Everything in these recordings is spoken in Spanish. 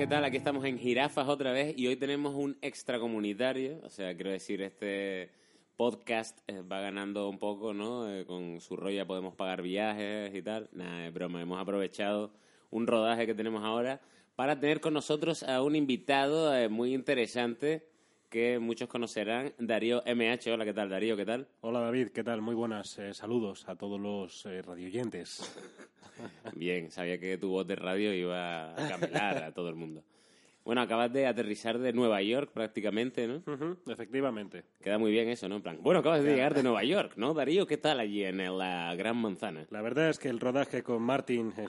¿Qué tal? Aquí estamos en Jirafas otra vez y hoy tenemos un extracomunitario, o sea, quiero decir, este podcast eh, va ganando un poco, ¿no? Eh, con su rollo ya podemos pagar viajes y tal. Nada, es broma, hemos aprovechado un rodaje que tenemos ahora para tener con nosotros a un invitado eh, muy interesante que muchos conocerán, Darío MH. Hola, ¿qué tal, Darío? ¿Qué tal? Hola David, ¿qué tal? Muy buenas. eh, saludos a todos los eh, radioyentes. Bien, sabía que tu voz de radio iba a camelar a todo el mundo. Bueno, acabas de aterrizar de Nueva York prácticamente, ¿no? Efectivamente. Queda muy bien eso, ¿no? En plan, bueno, acabas de llegar de Nueva York, ¿no, Darío? ¿Qué tal allí en la Gran Manzana? La verdad es que el rodaje con Martin, eh,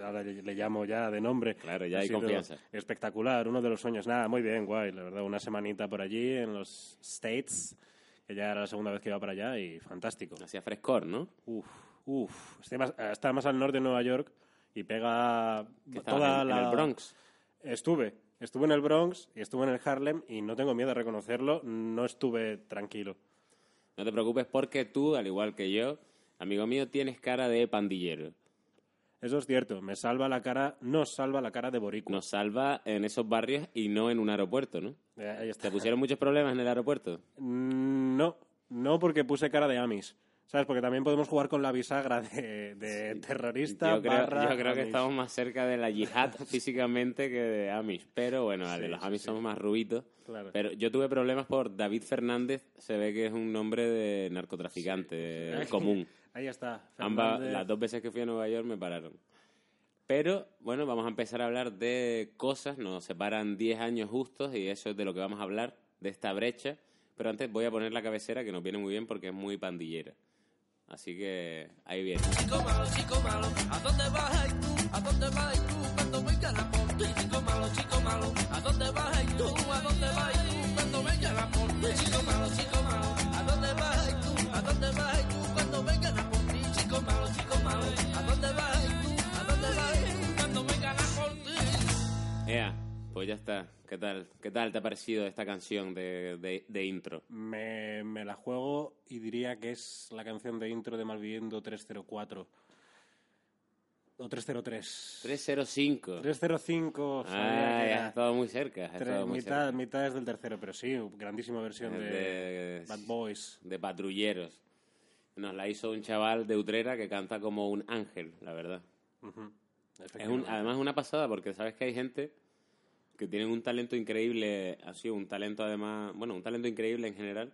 ahora le, llamo ya de nombre, Claro, ya ha hay confianza. Espectacular, uno de los sueños. Nada, muy bien, guay. La verdad, una semanita por allí en los States, que ya era la segunda vez que iba para allá y fantástico. Hacía frescor, ¿no? Uf, uf. Más- está más al norte de Nueva York y pega toda en, en la... el Bronx. Estuve, estuve en el Bronx y estuve en el Harlem y no tengo miedo de reconocerlo, no estuve tranquilo. No te preocupes porque tú, al igual que yo, amigo mío, tienes cara de pandillero. Eso es cierto, me salva la cara, nos salva la cara de boricua. Nos salva en esos barrios y no en un aeropuerto, ¿no? Eh, ahí está. ¿Te pusieron muchos problemas en el aeropuerto? Mm, No, no porque puse cara de Amis. ¿Sabes? Porque también podemos jugar con la bisagra de, de terrorista Yo creo, barra yo creo que Amish. estamos más cerca de la yihad físicamente que de Amish. Pero bueno, vale, Sí, los Amish sí. somos más rubitos. Claro. Pero yo tuve problemas por David Fernández, se ve que es un nombre de narcotraficante común. Ahí está. Ambas, las dos veces que fui a Nueva York me pararon. Pero, bueno, vamos a empezar a hablar de cosas. Nos separan 10 años justos y eso es de lo que vamos a hablar, de esta brecha. Pero antes voy a poner la cabecera, que nos viene muy bien porque es muy pandillera. Así que ahí viene. Chico malo, chico malo, ¿a dónde vas tú? ¿A dónde vas y tú? Cuando venga la porte, chico malo, chico malo, ¿a dónde vas tú? ¿A dónde vas tú? Pues ya está. ¿Qué tal? ¿Qué tal te ha parecido esta canción de, de, de intro? Me, me la juego y diría que es la canción de intro de Malviviendo 304. O 303. 305. 305. sabía Ah, has estado muy cerca. has tres- estado muy mitad, cerca. mitad es del tercero, pero sí, grandísima versión de, de- Bad Boys. de patrulleros. Nos la hizo un chaval de Utrera que canta como un ángel, la verdad. Es un, además es una pasada porque sabes que hay gente que tienen un talento increíble, así un talento además, bueno, un talento increíble en general,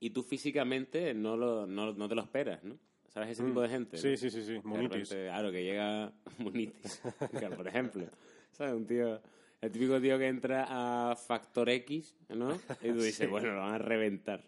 y tú físicamente no, lo, no, no te lo esperas, ¿no? ¿Sabes ese tipo de gente? Mm. Sí, no? sí, sí, sí, De Munitis. repente, claro, que llega Munitis, claro, por ejemplo. ¿Sabes? Un tío, el típico tío que entra a Factor X, ¿no? Y tú dices, Sí. bueno, lo van a reventar.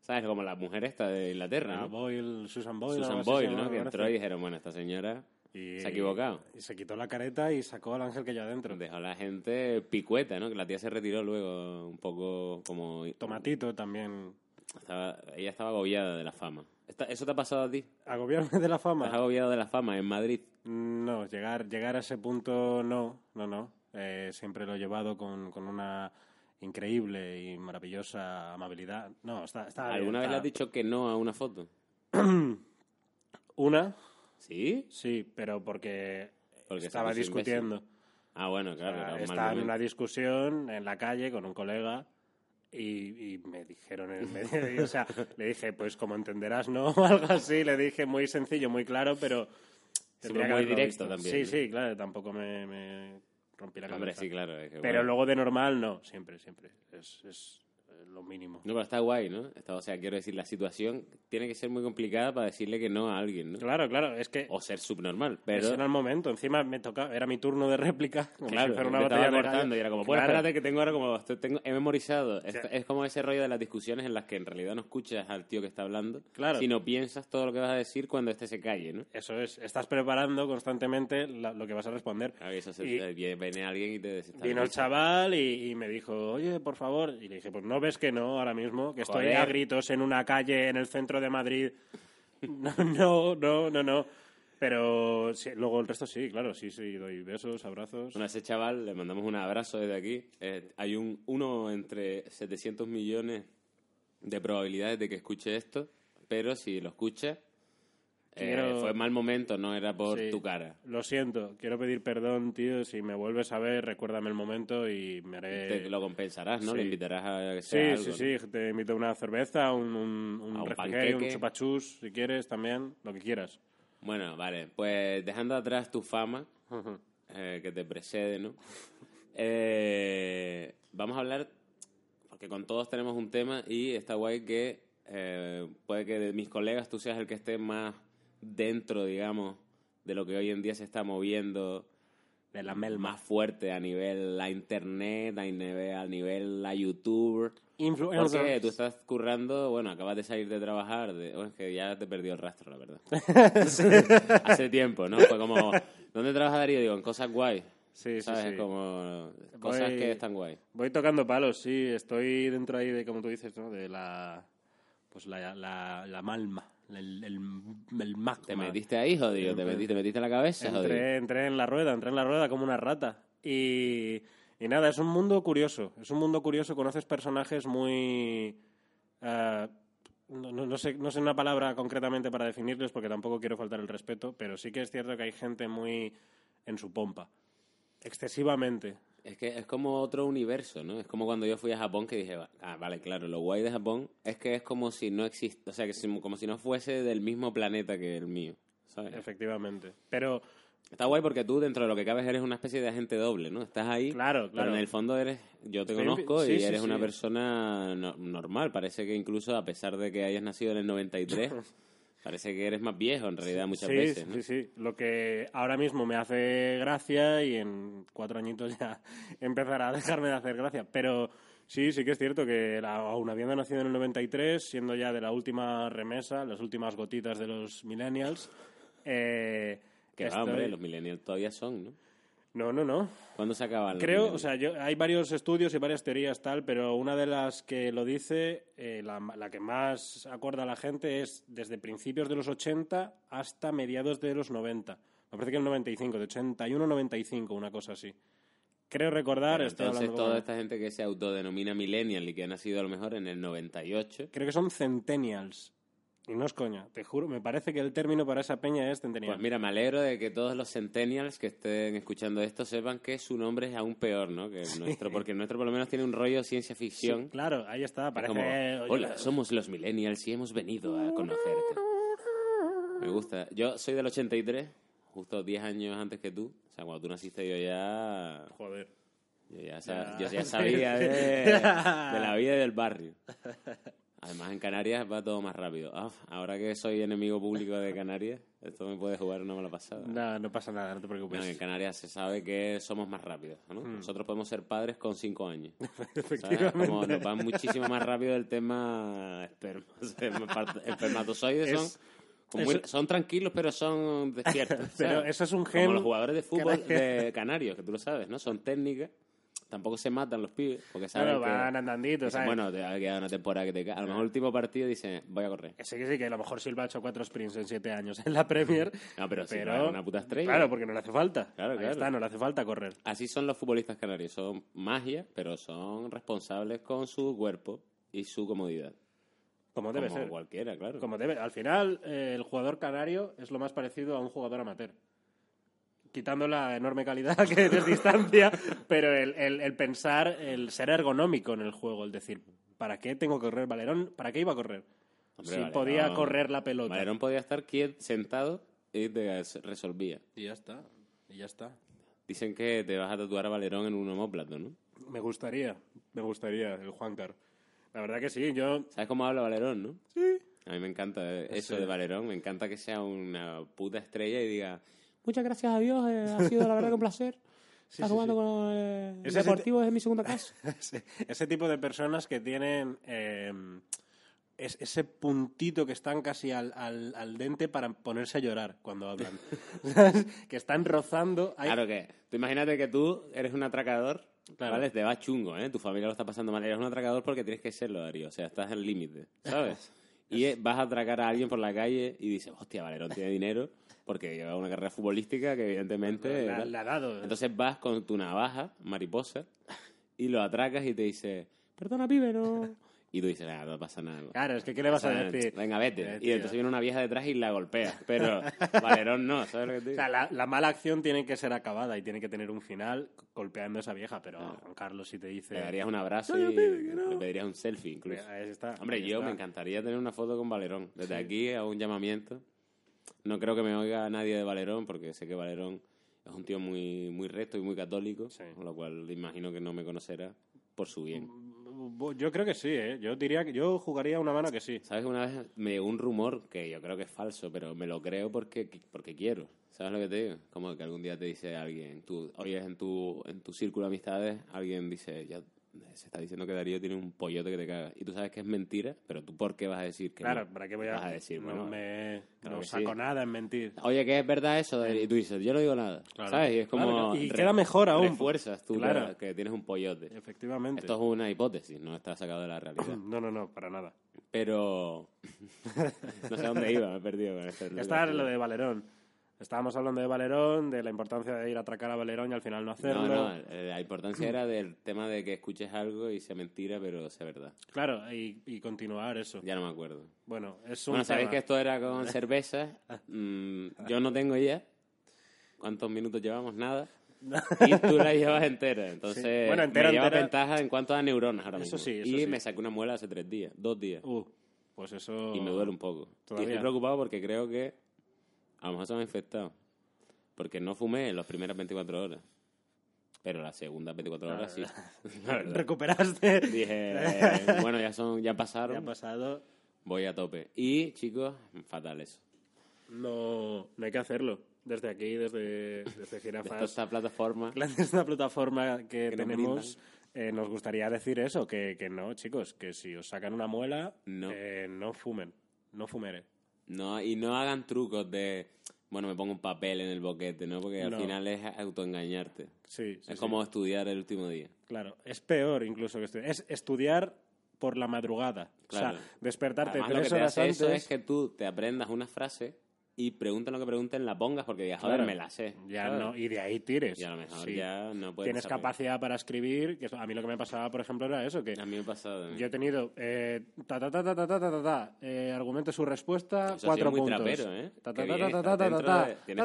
¿Sabes? Como la mujer esta de Inglaterra, Ah, ¿no? Boyle, Susan Boyle. Susan Boyle, ¿no? Que entró y dijeron, bueno, esta señora Y- se ha equivocado. Y se quitó la careta y sacó al ángel que ya adentro. Dejó a la gente picueta, ¿no? Que la tía se retiró luego un poco como... Tomatito también. Estaba, ella estaba agobiada de la fama. ¿Eso te ha pasado a ti? ¿Agobiarme de la ¿Estás fama? agobiado de la fama en Madrid? No, llegar, llegar a ese punto no, no, no. Eh, siempre lo he llevado con, con una increíble y maravillosa amabilidad. No, está, está ¿Alguna vez le has dicho que no a una foto? Una, ¿Sí? sí, pero porque, Porque estaba discutiendo. Ah, bueno, claro. un mal estaba en una discusión en la calle con un colega y, y me dijeron en el medio, y, o sea, le dije, pues como entenderás, ¿no? O algo así, le dije muy sencillo, muy claro, pero... tendría que muy directo visto. también, Sí, ¿no? sí, claro, tampoco me, me rompí la cabeza. Hombre, sí, claro. es que, Pero bueno, luego de normal, no, siempre, siempre. Es, es, lo mínimo. No, pero está guay, ¿no? Está- o sea, quiero decir, la situación tiene que ser muy complicada para decirle que no a alguien, ¿no? Claro, claro, es que O ser subnormal, ese pero... era el momento. Encima me tocaba, era mi turno de réplica. Claro, si fuera me una estaba cortando y era como, bueno, Claro. espérate que tengo ahora como, tengo, he memorizado. Es, sea- es como ese rollo de las discusiones en las que en realidad no escuchas al tío que está hablando, Claro. sino piensas todo lo que vas a decir cuando este se calle, ¿no? Eso es, estás preparando constantemente la- lo que vas a responder. Claro, y eso se, Y- viene alguien y te desestabiliza. Vino el chaval y, y me dijo, oye, por favor. Y le dije, pues no ves que no ahora mismo, que estoy Joder. a gritos en una calle en el centro de Madrid. No, no, no, no. no. Pero sí, luego el resto sí, claro, sí, sí, doy besos, abrazos. Bueno, a ese chaval le mandamos un abrazo desde aquí. Eh, hay un uno entre 700 millones de probabilidades de que escuche esto, pero si lo escucha, eh, fue mal momento, no era por Sí. tu cara. Lo siento, quiero pedir perdón, tío. Si me vuelves a ver, recuérdame el momento y me haré. Te lo compensarás, ¿no? sí. Le invitarás a que Sí, sea sí, algo, sí, te invito a una cerveza, un, un, un un un chupachus, si quieres también, lo que quieras. ¿no? Bueno, vale, pues dejando atrás tu fama, eh, que te precede, ¿no? Eh, vamos a hablar, porque con todos tenemos un tema y está guay que eh, puede que de mis colegas tú seas el que esté más dentro, digamos, de lo que hoy en día se está moviendo De la melma. más fuerte a nivel la internet, a nivel, a nivel la YouTube. Influencers. Porque tú estás currando, bueno, acabas de salir de trabajar, de, bueno, es que ya te perdió el rastro, la verdad. Hace tiempo, ¿no? Fue como, ¿dónde trabaja Darío? Digo, en cosas guay. Sí, sí, sí. Como cosas Voy- que están guay. Voy tocando palos, sí. Estoy dentro ahí de, como tú dices, ¿no? De la... Pues la, la, la malma. El, el, el magma. ¿Te metiste ahí, jodido? ¿Te metiste, te metiste en la cabeza, jodido? Entré, entré en la rueda, entré en la rueda como una rata. Y, y nada, es un mundo curioso. Es un mundo curioso, conoces personajes muy... no, no- no sé, no sé una palabra concretamente para definirlos porque tampoco quiero faltar el respeto, pero sí que es cierto que hay gente muy en su pompa. Excesivamente. Es que es como otro universo, ¿no? Es como cuando yo fui a Japón que dije, ah, vale, claro, lo guay de Japón es que es como si no existe, o sea, que como si no fuese del mismo planeta que el mío, ¿sabes? Efectivamente. Pero Está guay porque tú, dentro de lo que cabes, eres una especie de agente doble, ¿no? Estás ahí, Claro, pero claro. en el fondo eres, yo te conozco sí, y sí, eres una persona no- normal. Parece que incluso, a pesar de que hayas nacido en el 93, parece que eres más viejo en realidad muchas sí, veces, ¿no? sí, sí. Lo que ahora mismo me hace gracia y en cuatro añitos ya empezará a dejarme de hacer gracia. Pero sí, sí que es cierto que la- aún habiendo nacido en el 93, siendo ya de la última remesa, las últimas gotitas de los millennials, eh, Que estoy- hombre, los millennials todavía son, ¿no? No, no, no. ¿Cuándo se acaban los Creo, o sea, yo, hay varios estudios y varias teorías tal, pero una de las que lo dice, eh, la, la que más acorda a la gente es desde principios de los 80 hasta mediados de los 90. Me parece que el 95, de 81 a 95, una cosa así. Creo recordar, Pero entonces toda con- esta gente que se autodenomina millennial y que ha nacido a lo mejor en el 98, creo que son centennials. Y no es coña, te juro, me parece que el término para esa peña es centennial. pues mira, me alegro de que todos los centennials que estén escuchando esto sepan que su nombre es aún peor, ¿no? Que el nuestro, porque el nuestro por lo menos tiene un rollo ciencia Sí, ficción. claro, ahí está, Es parece... como, hola, somos los millennials y hemos venido a conocerte. Me gusta. Yo soy del 83, justo 10 años antes que tú. O sea, cuando tú naciste yo ya... Joder. Yo ya, sa- Ya. yo ya sabía de, de la vida y del barrio. Además, en Canarias va todo más rápido. Ah, ahora que soy enemigo público de Canarias, esto me puede jugar una mala pasada. No, no pasa nada, no te preocupes. No, en Canarias se sabe que somos más rápidos. ¿no? Nosotros podemos ser padres con 5 años. ¿sabes? Efectivamente. Como nos van muchísimo más rápido el tema esperma. Espermatozoides son, Es- como muy- eso- son tranquilos, pero son despiertos. Pero ¿sabes? eso es un Como gen los jugadores de fútbol que- de Canarios, que tú lo sabes, ¿no? Son técnicas. Tampoco se matan los pibes, porque saben que... van dicen, ¿sabes? bueno, te ha quedado una temporada que te. A lo mejor el último partido dice, voy a correr. Sí, que sí, que a lo mejor Silva ha hecho cuatro sprints en siete años en la Premier. No, pero, Silva pero es una puta estrella. Claro, porque no le hace falta. Claro, Ahí claro. está, no le hace falta correr. Así son los futbolistas canarios. Son magia, pero son responsables con su cuerpo y su comodidad. Como debe Como ser. cualquiera, claro. Como debe. Al final, eh, el jugador canario es lo más parecido a un jugador amateur. Quitando la enorme calidad que de distancia, pero el, el- el pensar, el ser ergonómico en el juego, el decir, ¿para qué tengo que correr Valerón? ¿Para qué iba a correr? Hombre, si Valerón- podía correr la pelota. Valerón podía estar quieto, sentado y te resolvía. Y ya está. Y ya está. Dicen que te vas a tatuar a Valerón en un homóplato, ¿no? Me gustaría, me gustaría el Juancar. La verdad que sí, yo... ¿Sabes cómo habla Valerón, no? Sí. A mí me encanta eso de Valerón. Me encanta que sea una puta estrella y diga muchas gracias a Dios, eh, ha sido la verdad que un placer. Sí, Está sí, jugando sí. con el Ese Deportivo es mi segunda casa. ese, ese tipo de personas que tienen eh, es- ese puntito que están casi al, al, al dente para ponerse a llorar cuando hablan. Que están rozando. Hay- Claro que, tú imagínate que tú eres un atracador, Claro. ¿vale? Te va chungo, ¿eh? Tu familia lo está pasando mal. Eres un atracador porque tienes que serlo, Darío. O sea, estás al límite, ¿sabes? Y eh, vas a atracar a alguien por la calle y dices, hostia, Valerón tiene dinero porque lleva una carrera futbolística que evidentemente... Tal. le ha dado. Entonces vas con tu navaja, mariposa, y lo atracas y te dice, perdona, pibe, no... Y tú dices, "Ah, no pasa nada. Claro, es que ¿qué le vas a O sea, decir? Venga, vete. Eh, y entonces viene una vieja detrás y la golpea. Pero Valerón no, ¿sabes lo que te O digo? sea, la, la mala acción tiene que ser acabada y tiene que tener un final golpeando a esa vieja, pero Juan Carlos si te dice... Le darías un abrazo No, y no. le pedirías un selfie incluso. Ahí está, Hombre, yo está. me encantaría tener una foto con Valerón. Desde aquí hago un llamamiento. No creo que me oiga nadie de Valerón, porque sé que Valerón es un tío muy, muy recto y muy católico, Sí. con lo cual imagino que no me conocerá por su bien. Yo creo que sí, ¿eh? Yo diría que yo jugaría una mano que sí. ¿Sabes? Una vez me llegó un rumor que yo creo que es falso, pero me lo creo porque, porque quiero. ¿Sabes lo que te digo? Como que algún día te dice alguien, tú oyes en tu, en tu círculo de amistades, alguien dice, ya se está diciendo que Darío tiene un pollote que te caga. Y tú sabes que es mentira, pero tú ¿por qué vas a decir que Claro, no? ¿para qué voy a, Vas a decir, no bueno, me claro no que saco sí. nada en mentir? Oye, ¿qué es verdad eso? Y tú dices, yo no digo nada. Claro. ¿Sabes? Y es como... Claro, y queda mejor aún. Refuerzas tú que, que tienes un pollote. Efectivamente. Esto es una hipótesis, no está sacado de la realidad. No, no, no, para nada. Pero... no sé dónde iba, me he perdido con esto. Está lo de Valerón. Estábamos hablando de Valerón, de la importancia de ir a atracar a Valerón y al final no hacerlo. No, no, eh, la importancia era del tema de que escuches algo y sea mentira, pero sea verdad. Claro, y, y continuar eso. Ya no me acuerdo. Bueno, es un Bueno, sabéis tema. que esto era con cerveza. Mm, yo no tengo ya. ¿Cuántos minutos llevamos? Nada. Y tú la llevas entera. Entonces, Sí. Bueno, entera, me lleva entera. ventaja en cuanto a neuronas ahora Eso mismo. sí, eso y sí. me saqué una muela hace tres días, dos días. Uh, pues eso... Y me duele un poco. Y Todavía. estoy preocupado porque creo que a lo mejor se me ha infectado. Porque no fumé en las primeras 24 horas. Pero las segundas 24 horas sí. La verdad. Recuperaste. Dije, eh, bueno, ya son, ya pasaron, Ya ha pasado. voy a tope. Y, chicos, fatal eso. No, no hay que hacerlo. Desde aquí, desde, desde De Jirafas, esta plataforma, desde esta plataforma que, tenemos, eh, nos gustaría decir eso, que, que no, chicos, que si os sacan una muela, No. eh, no fumen, no fumere. No, y no hagan trucos de, bueno, me pongo un papel en el boquete, ¿no? Porque al No. final es autoengañarte. Sí, sí, es sí. como estudiar el último día. Claro, es peor incluso que estudiar. Es estudiar por la madrugada. Claro. O sea, despertarte Además, lo que te horas hace antes. eso es que tú te aprendas una frase y pregunten lo que pregunten, la pongas porque digas, joder, Claro. me la sé. Ya no, y de ahí tires. Y a lo mejor Sí. ya no puedes Tienes saber. capacidad para escribir, que a mí lo que me pasaba, por ejemplo, era eso, que A mí me ha pasado yo he tenido eh, ta ta ta ta ta ta ta ta ta eh, argumente su respuesta, Eso cuatro muy puntos. trapero, ¿eh? Ta ta ta ta ta ta ta de- ta ta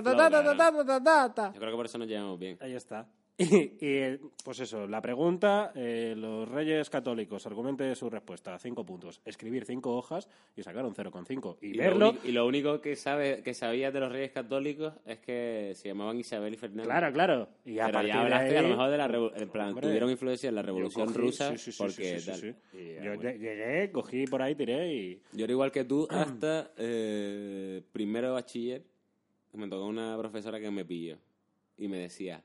ta ta ta ta ta ta ta. Yo creo que por eso nos llevamos bien. Ahí está. Y, y, pues eso, la pregunta, eh, los reyes católicos, argumente su respuesta, cinco puntos. Escribir cinco hojas y sacar un 0,5. Y, Y verlo, y lo único que sabe que sabías de los reyes católicos es que se llamaban Isabel y Fernando. claro, claro. Y a Pero de ahí, a lo mejor de la plan, Hombre, tuvieron influencia en la revolución cogí- rusa sí, sí, sí, porque sí, tal. Yo bueno. llegué, cogí por ahí, tiré y... Yo era igual que tú hasta eh, primero de bachiller. Me tocó una profesora que me pilló y me decía,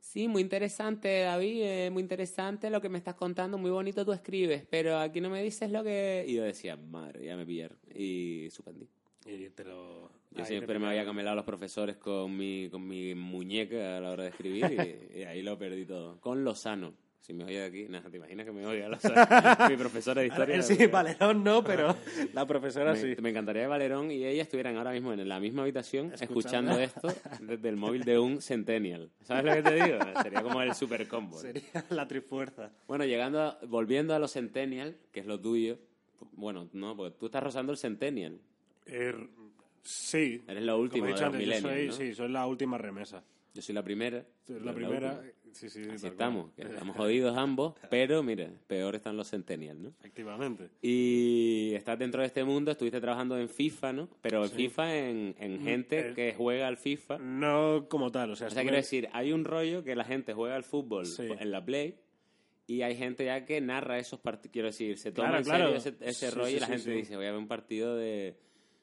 sí, muy interesante, David, eh, muy interesante lo que me estás contando, muy bonito tú escribes, pero aquí no me dices lo que... Y yo decía, madre, ya me pillaron. Y suspendí. y te lo... Yo ahí siempre te me había camelado a los profesores con mi, con mi muñeca a la hora de escribir y, y ahí lo perdí todo. Con Lozano. Si me oye de aquí, nada, ¿te imaginas que me oye Lozano? mi profesora de historia. Él sí, Valerón no, pero la profesora Me, sí. me encantaría que Valerón y ella estuvieran ahora mismo en la misma habitación Escuchando. escuchando esto desde el móvil de un Centennial. ¿Sabes lo que te digo? Sería como el super combo. Sería la trifuerza. Bueno, llegando a- volviendo a los Centennial, que es lo tuyo. Bueno, no, porque tú estás rozando el Centennial. Er, sí. Eres lo último Como he de los antes, yo soy, ¿no? sí, soy la última remesa. Yo soy la primera. La primera. última. Sí, sí, Así estamos, que estamos jodidos ambos, pero mira, peor están los Centennial, ¿no? Efectivamente. Y estás dentro de este mundo, estuviste trabajando en FIFA, ¿no? Pero en FIFA en, en gente eh, que juega al FIFA. No como tal, o sea, O sea, quiero decir, hay un rollo que la gente juega al fútbol Sí. en la Play Y hay gente ya que narra esos partidos, quiero decir, se toma Claro, en serio ese, ese Sí, rollo y la gente dice, voy a ver un partido de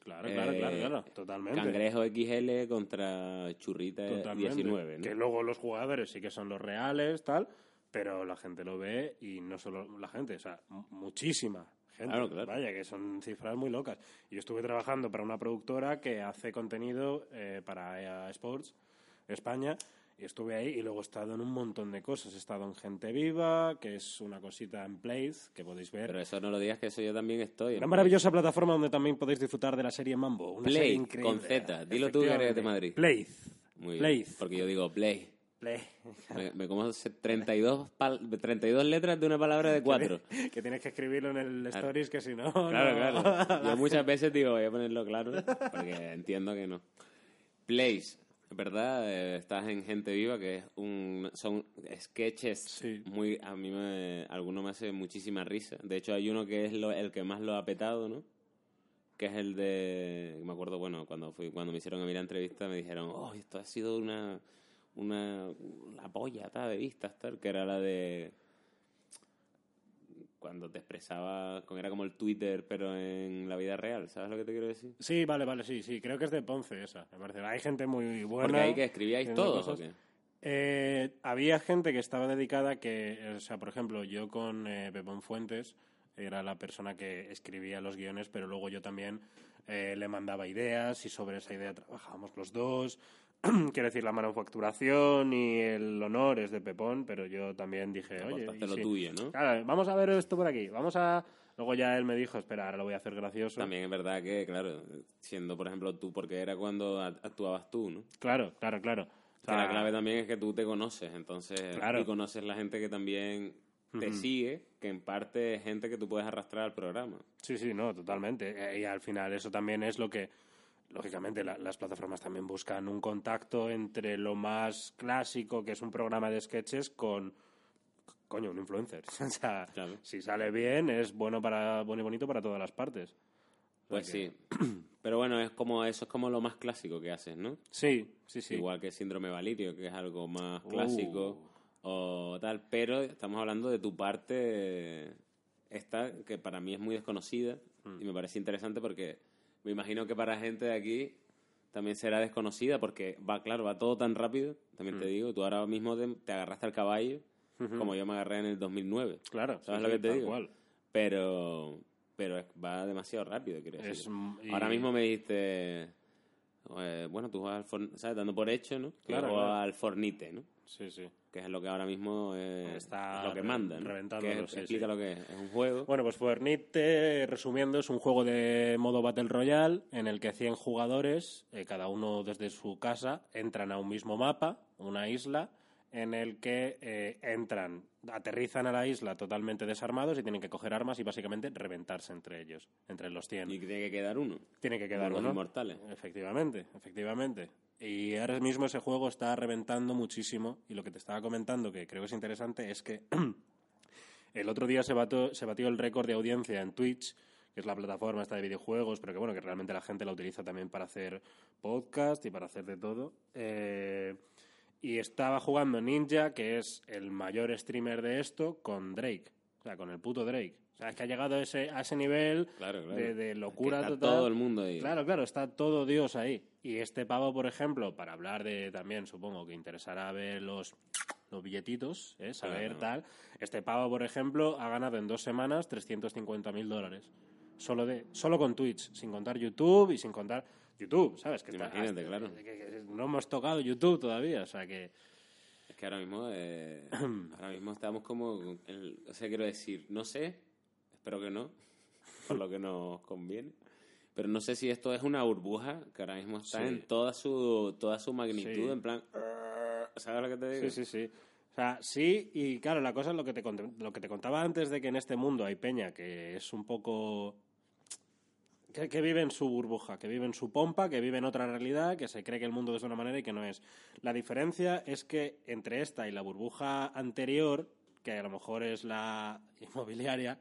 Claro, claro, eh, claro, claro, totalmente. Cangrejo XL contra Churrita Totalmente. 19, ¿no? Que luego los jugadores sí que son los reales, tal, pero la gente lo ve y no solo la gente, o sea, muchísima gente. Claro, claro. Vaya, que son cifras muy locas. Yo estuve trabajando para una productora que hace contenido eh, para EA Sports España estuve ahí y luego he estado en un montón de cosas. He estado en Gente Viva, que es una cosita en Place que podéis ver. Pero eso no lo digas que eso yo también estoy. Una maravillosa plataforma donde también podéis disfrutar de la serie Mambo. Una Play, serie increíble. con Z. Dilo tú que eres de Madrid. Muy bien, Play. porque yo digo play. Play. Me, me como se- 32, pal- 32 letras de una palabra de cuatro. que tienes que escribirlo en el stories, que si no... Claro, no. claro. Yo muchas veces digo, voy a ponerlo claro, porque entiendo que no. Plays, ¿verdad? Eh, estás en Gente Viva, que es un, son sketches Sí. muy... A mí me, alguno me hace muchísima risa. De hecho, hay uno que es lo- el que más lo ha petado, ¿no? Que es el de... Me acuerdo, bueno, cuando fui cuando me hicieron a mí la entrevista me dijeron, oh, esto ha sido una... una la polla, tal, de vistas, tal, que era la de cuando te expresaba, con- era como el Twitter, pero en la vida real, ¿sabes lo que te quiero decir? Sí, vale, vale, sí, sí. Creo que es de Ponce esa, me parece. Hay gente muy buena. Porque ahí que escribíais todos, ¿o cosas. qué? Eh, había gente que estaba dedicada que, o sea, por ejemplo, yo con eh, Pepón Fuentes era la persona que escribía los guiones, pero luego yo también eh, le mandaba ideas y sobre esa idea trabajábamos los dos. Quiero decir, la manufacturación y el honor es de Pepón, pero yo también dije, oye, Aportaste ¿y lo si- tuyo, ¿no? Claro, vamos a ver esto por aquí, vamos a... Luego ya él me dijo, espera, ahora lo voy a hacer gracioso. También es verdad que, claro, siendo, por ejemplo, tú, porque era cuando actuabas tú, ¿no? Claro, claro, claro. O Que sea, la clave también es que tú te conoces, entonces, Claro. y conoces la gente que también te sigue, que en parte es gente que tú puedes arrastrar al programa. Sí, sí, no, totalmente. Eh, Y al final eso también es lo que, lógicamente, la- las plataformas también buscan un contacto entre lo más clásico, que es un programa de sketches, con, coño, un influencer. o sea, Claro. si sale bien, es bueno para bueno y bonito para todas las partes. Pues sí. Pero bueno, es como eso es como lo más clásico que haces, ¿no? Sí, sí, sí. Igual que síndrome valirio, que es algo más Uh. clásico o tal, pero estamos hablando de tu parte esta que para mí es muy desconocida Mm. y me parece interesante porque me imagino que para gente de aquí también será desconocida porque va, claro, va todo tan rápido, también te Mm. digo, tú ahora mismo te, te agarraste al caballo como yo me agarré en el 2009. Claro, ¿Sabes sí, lo que te digo? cual. Pero pero va demasiado rápido, mm, y- Ahora mismo me dijiste, eh, bueno, tú juegas al ¿sabes? Dando por hecho, ¿no? Claro, claro. al Fornite, ¿no? Sí, sí. Que es lo que ahora mismo eh, Está es lo que manda, Que- sí, explica sí. lo que es. Es un juego. Bueno, pues Fortnite, resumiendo, es un juego de modo Battle Royale en el que 100 jugadores, eh, cada uno desde su casa, entran a un mismo mapa, una isla, en el que eh, entran, aterrizan a la isla totalmente desarmados y tienen que coger armas y básicamente reventarse entre ellos, entre los 100. y tiene que quedar uno. Tiene que quedar los uno. inmortales. Efectivamente, efectivamente. Y ahora mismo ese juego está reventando muchísimo. Y lo que te estaba comentando, que creo que es interesante, es que el otro día se batió, se batió el récord de audiencia en Twitch, que es la plataforma esta de videojuegos, pero que bueno, que realmente la gente la utiliza también para hacer podcast y para hacer de todo. Eh, y estaba jugando Ninja, que es el mayor streamer de esto, con Drake. O sea, con el puto Drake. O sea, es que ha llegado a ese, a ese nivel Claro, claro. de, de locura está total. todo el mundo ahí. Claro, claro, está todo Dios ahí. Y este pavo, por ejemplo, para hablar de también, supongo que interesará ver los, los billetitos, ¿eh? saber Claro. tal. Este pavo, por ejemplo, ha ganado en dos semanas 350 mil dólares. Solo, de, solo con Twitch, sin contar YouTube y sin contar YouTube, ¿sabes? Que está- Imagínate, claro. que- que no hemos tocado YouTube todavía, o sea que... Es que ahora mismo, eh, ahora mismo estamos como, el- o sea, quiero decir, no sé, espero que no, por lo que nos conviene, pero no sé si esto es una burbuja que ahora mismo está Sí. en toda su, toda su magnitud, Sí. en plan, ¿sabes lo que te digo? Sí, sí, sí. O sea, sí, y claro, la cosa es lo que te, lo que te contaba antes de que en este mundo hay peña que es un poco... Que, que vive en su burbuja, que vive en su pompa, que vive en otra realidad, que se cree que el mundo es de una manera y que no es. La diferencia es que entre esta y la burbuja anterior, que a lo mejor es la inmobiliaria,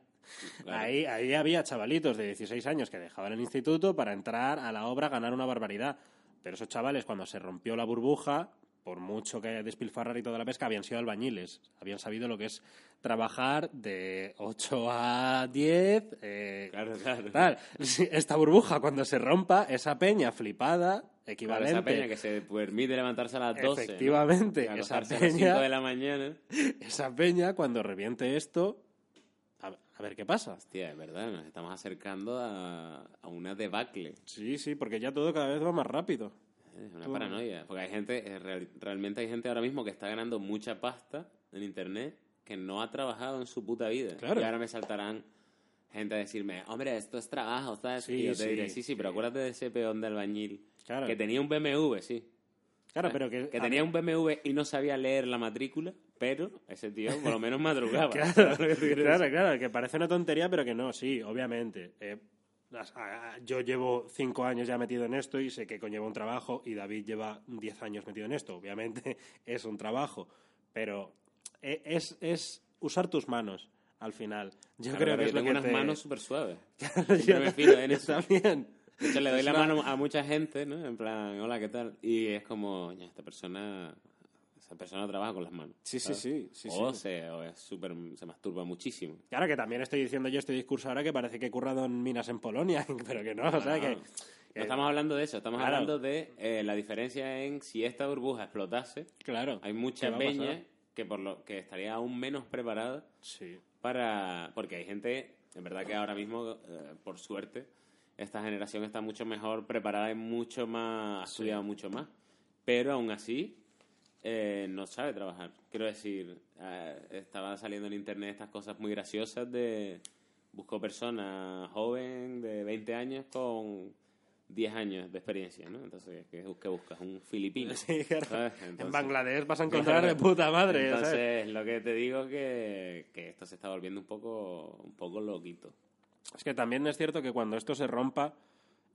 Claro. ahí, ahí había chavalitos de 16 años que dejaban el instituto para entrar a la obra a ganar una barbaridad. Pero esos chavales, cuando se rompió la burbuja, por mucho que haya despilfarrar y toda la pesca, habían sido albañiles. Habían sabido lo que es trabajar de 8 a 10. eh, Claro, claro. tal. Esta burbuja, cuando se rompa, esa peña flipada, Claro, equivalente. esa peña que se permite levantarse a las 12. ¿no? Efectivamente, Y esa acostarse a las peña- 5 de la mañana. esa peña, cuando reviente esto, a, ver qué pasa. Hostia, es verdad, nos estamos acercando a, a una debacle. Sí, sí, porque ya todo cada vez va más rápido. Es una Todo. paranoia. Porque hay gente, eh, real- realmente hay gente ahora mismo que está ganando mucha pasta en internet que no ha trabajado en su puta vida. Claro. Y ahora me saltarán gente a decirme, hombre, esto es trabajo, ¿sabes? Sí, y yo te sí, diré, sí, sí, pero acuérdate de ese peón de albañil Claro. que tenía un BMW, sí. Claro, pero que... Que tenía un BMW y no sabía leer la matrícula, pero ese tío por lo menos madrugaba. Claro, ¿sabes lo claro, claro, que parece una tontería, pero que no, sí, obviamente. Eh, yo llevo cinco años ya metido en esto y sé que conlleva un trabajo y David lleva diez años metido en esto. Obviamente es un trabajo, pero e- es, es usar tus manos al final. Yo Claro, creo que yo es lo tengo que unas te- manos súper suaves. yo, me fijo en eso. también. De hecho, le doy la mano a mucha gente, ¿no? En plan, hola, ¿qué tal? Y es como, "Ya, esta persona, esa persona trabaja con las manos. Sí, sí, ¿sabes? sí, sí, o, sí. Se, o es súper, se masturba muchísimo. Claro que también estoy diciendo yo este discurso ahora que parece que he currado en minas en Polonia, pero que no, o sea que... No, estamos hablando de eso, estamos Claro. hablando de eh, la diferencia en si esta burbuja explotase, Claro. hay ¿qué mucha peña que por lo que estaría aún menos preparada Sí. para porque hay gente en verdad que ahora mismo eh, por suerte esta generación está mucho mejor preparada y mucho más ha estudiado mucho más pero aún así eh, no sabe trabajar quiero decir eh, estaba saliendo en internet estas cosas muy graciosas de busco persona joven de 20 años con 10 años de experiencia ¿no? entonces ¿qué, qué buscas? un filipino Sí, claro. ¿sabes? En Bangladesh vas a encontrar de puta madre. ¿sabes? entonces, lo que te digo que, que esto se está volviendo un poco, un poco loquito. Es que también es cierto que cuando esto se rompa,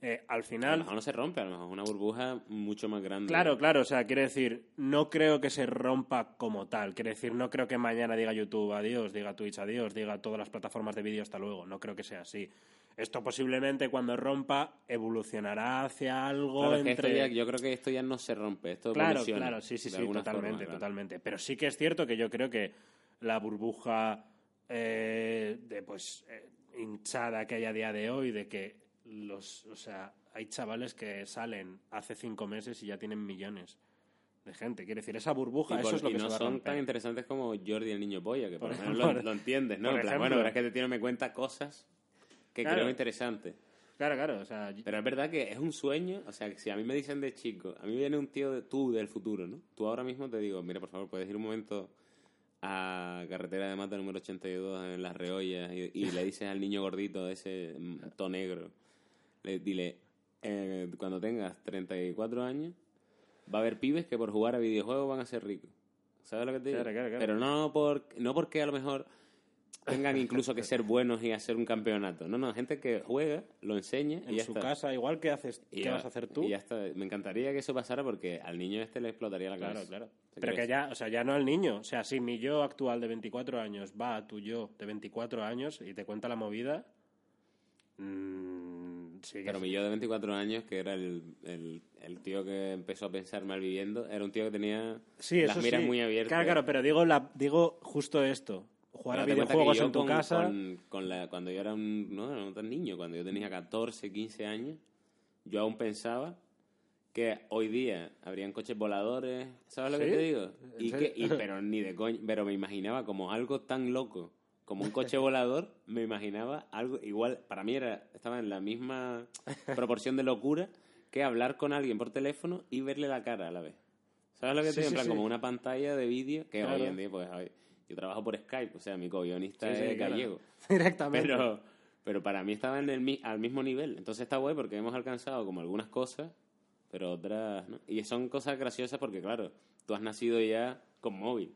eh, al A lo final... mejor no se rompe, a lo mejor es una burbuja mucho más grande. Claro, claro, o sea, quiere decir, no creo que se rompa como tal. Quiere decir, no creo que mañana diga YouTube adiós, diga Twitch adiós, diga todas las plataformas de vídeo hasta luego. No creo que sea así. Esto posiblemente cuando rompa evolucionará hacia algo Claro, es que entre... ya- yo creo que esto ya no se rompe, esto Claro, evoluciona claro, sí, sí, sí, totalmente, forma, claro. totalmente. Pero sí que es cierto que yo creo que la burbuja eh, de pues eh, hinchada que hay a día de hoy, de que los, o sea, hay chavales que salen hace cinco meses y ya tienen millones de gente. Quiere decir, esa burbuja, Y, eso por- es lo y que no se va son tan interesantes como Jordi el niño polla, que por, Por ejemplo ejemplo, lo, lo entiendes, ¿no? plan, ejemplo. bueno, pero es que te tío me cuenta cosas que Claro. creo interesantes. Claro, claro, o sea, Pero es verdad que es un sueño, o sea, que si a mí me dicen de chico, a mí viene un tío de, tú del futuro, ¿no? Tú ahora mismo te digo, mira, por favor, puedes ir un momento a carretera de mata número 82 en Las Reollas y, y le dices al niño gordito ese mm, to negro, le, dile, eh, cuando tengas 34 años, va a haber pibes que por jugar a videojuegos van a ser ricos. ¿Sabes lo que te digo? Claro, claro, claro. Pero no, por, no porque a lo mejor tengan incluso que ser buenos y hacer un campeonato. No, no, gente que juega, lo enseña y en ya su está. casa, igual que haces, Y ¿qué vas a hacer tú? y ya está. Me encantaría que eso pasara porque al niño este le explotaría la Claro, cabeza. claro. ¿Te Pero que ya, o sea, ya no al niño. O sea, si mi yo actual de 24 años va a tu yo de 24 años y te cuenta la movida. mm, sí Pero mi yo de 24 años, que era el, el, el tío que empezó a pensar mal viviendo, era un tío que tenía Sí, las miras sí. muy abiertas. Claro, claro, pero digo, la, digo justo esto. Jugar a videojuegos en tu con- casa. con- con la- cuando yo era un, no, tan niño, cuando yo tenía 14, 15 años, yo aún pensaba que hoy día habrían coches voladores, ¿sabes lo que te digo? ¿En Y que, y, pero ni de coña, pero me imaginaba como algo tan loco como un coche volador, me imaginaba algo igual, para mí era estaba en la misma proporción de locura que hablar con alguien por teléfono y verle la cara a la vez. ¿Sabes lo que te Sí? En sí, plan, sí. como una pantalla de vídeo que Claro. hoy en día, pues, hoy- yo trabajo por Skype, o sea, mi co-guionista Sí, sí, es claro. gallego. Directamente. Pero, pero para mí estaba en el, al mismo nivel. Entonces está guay porque hemos alcanzado como algunas cosas, pero otras no. Y son cosas graciosas porque, claro, tú has nacido ya con móvil.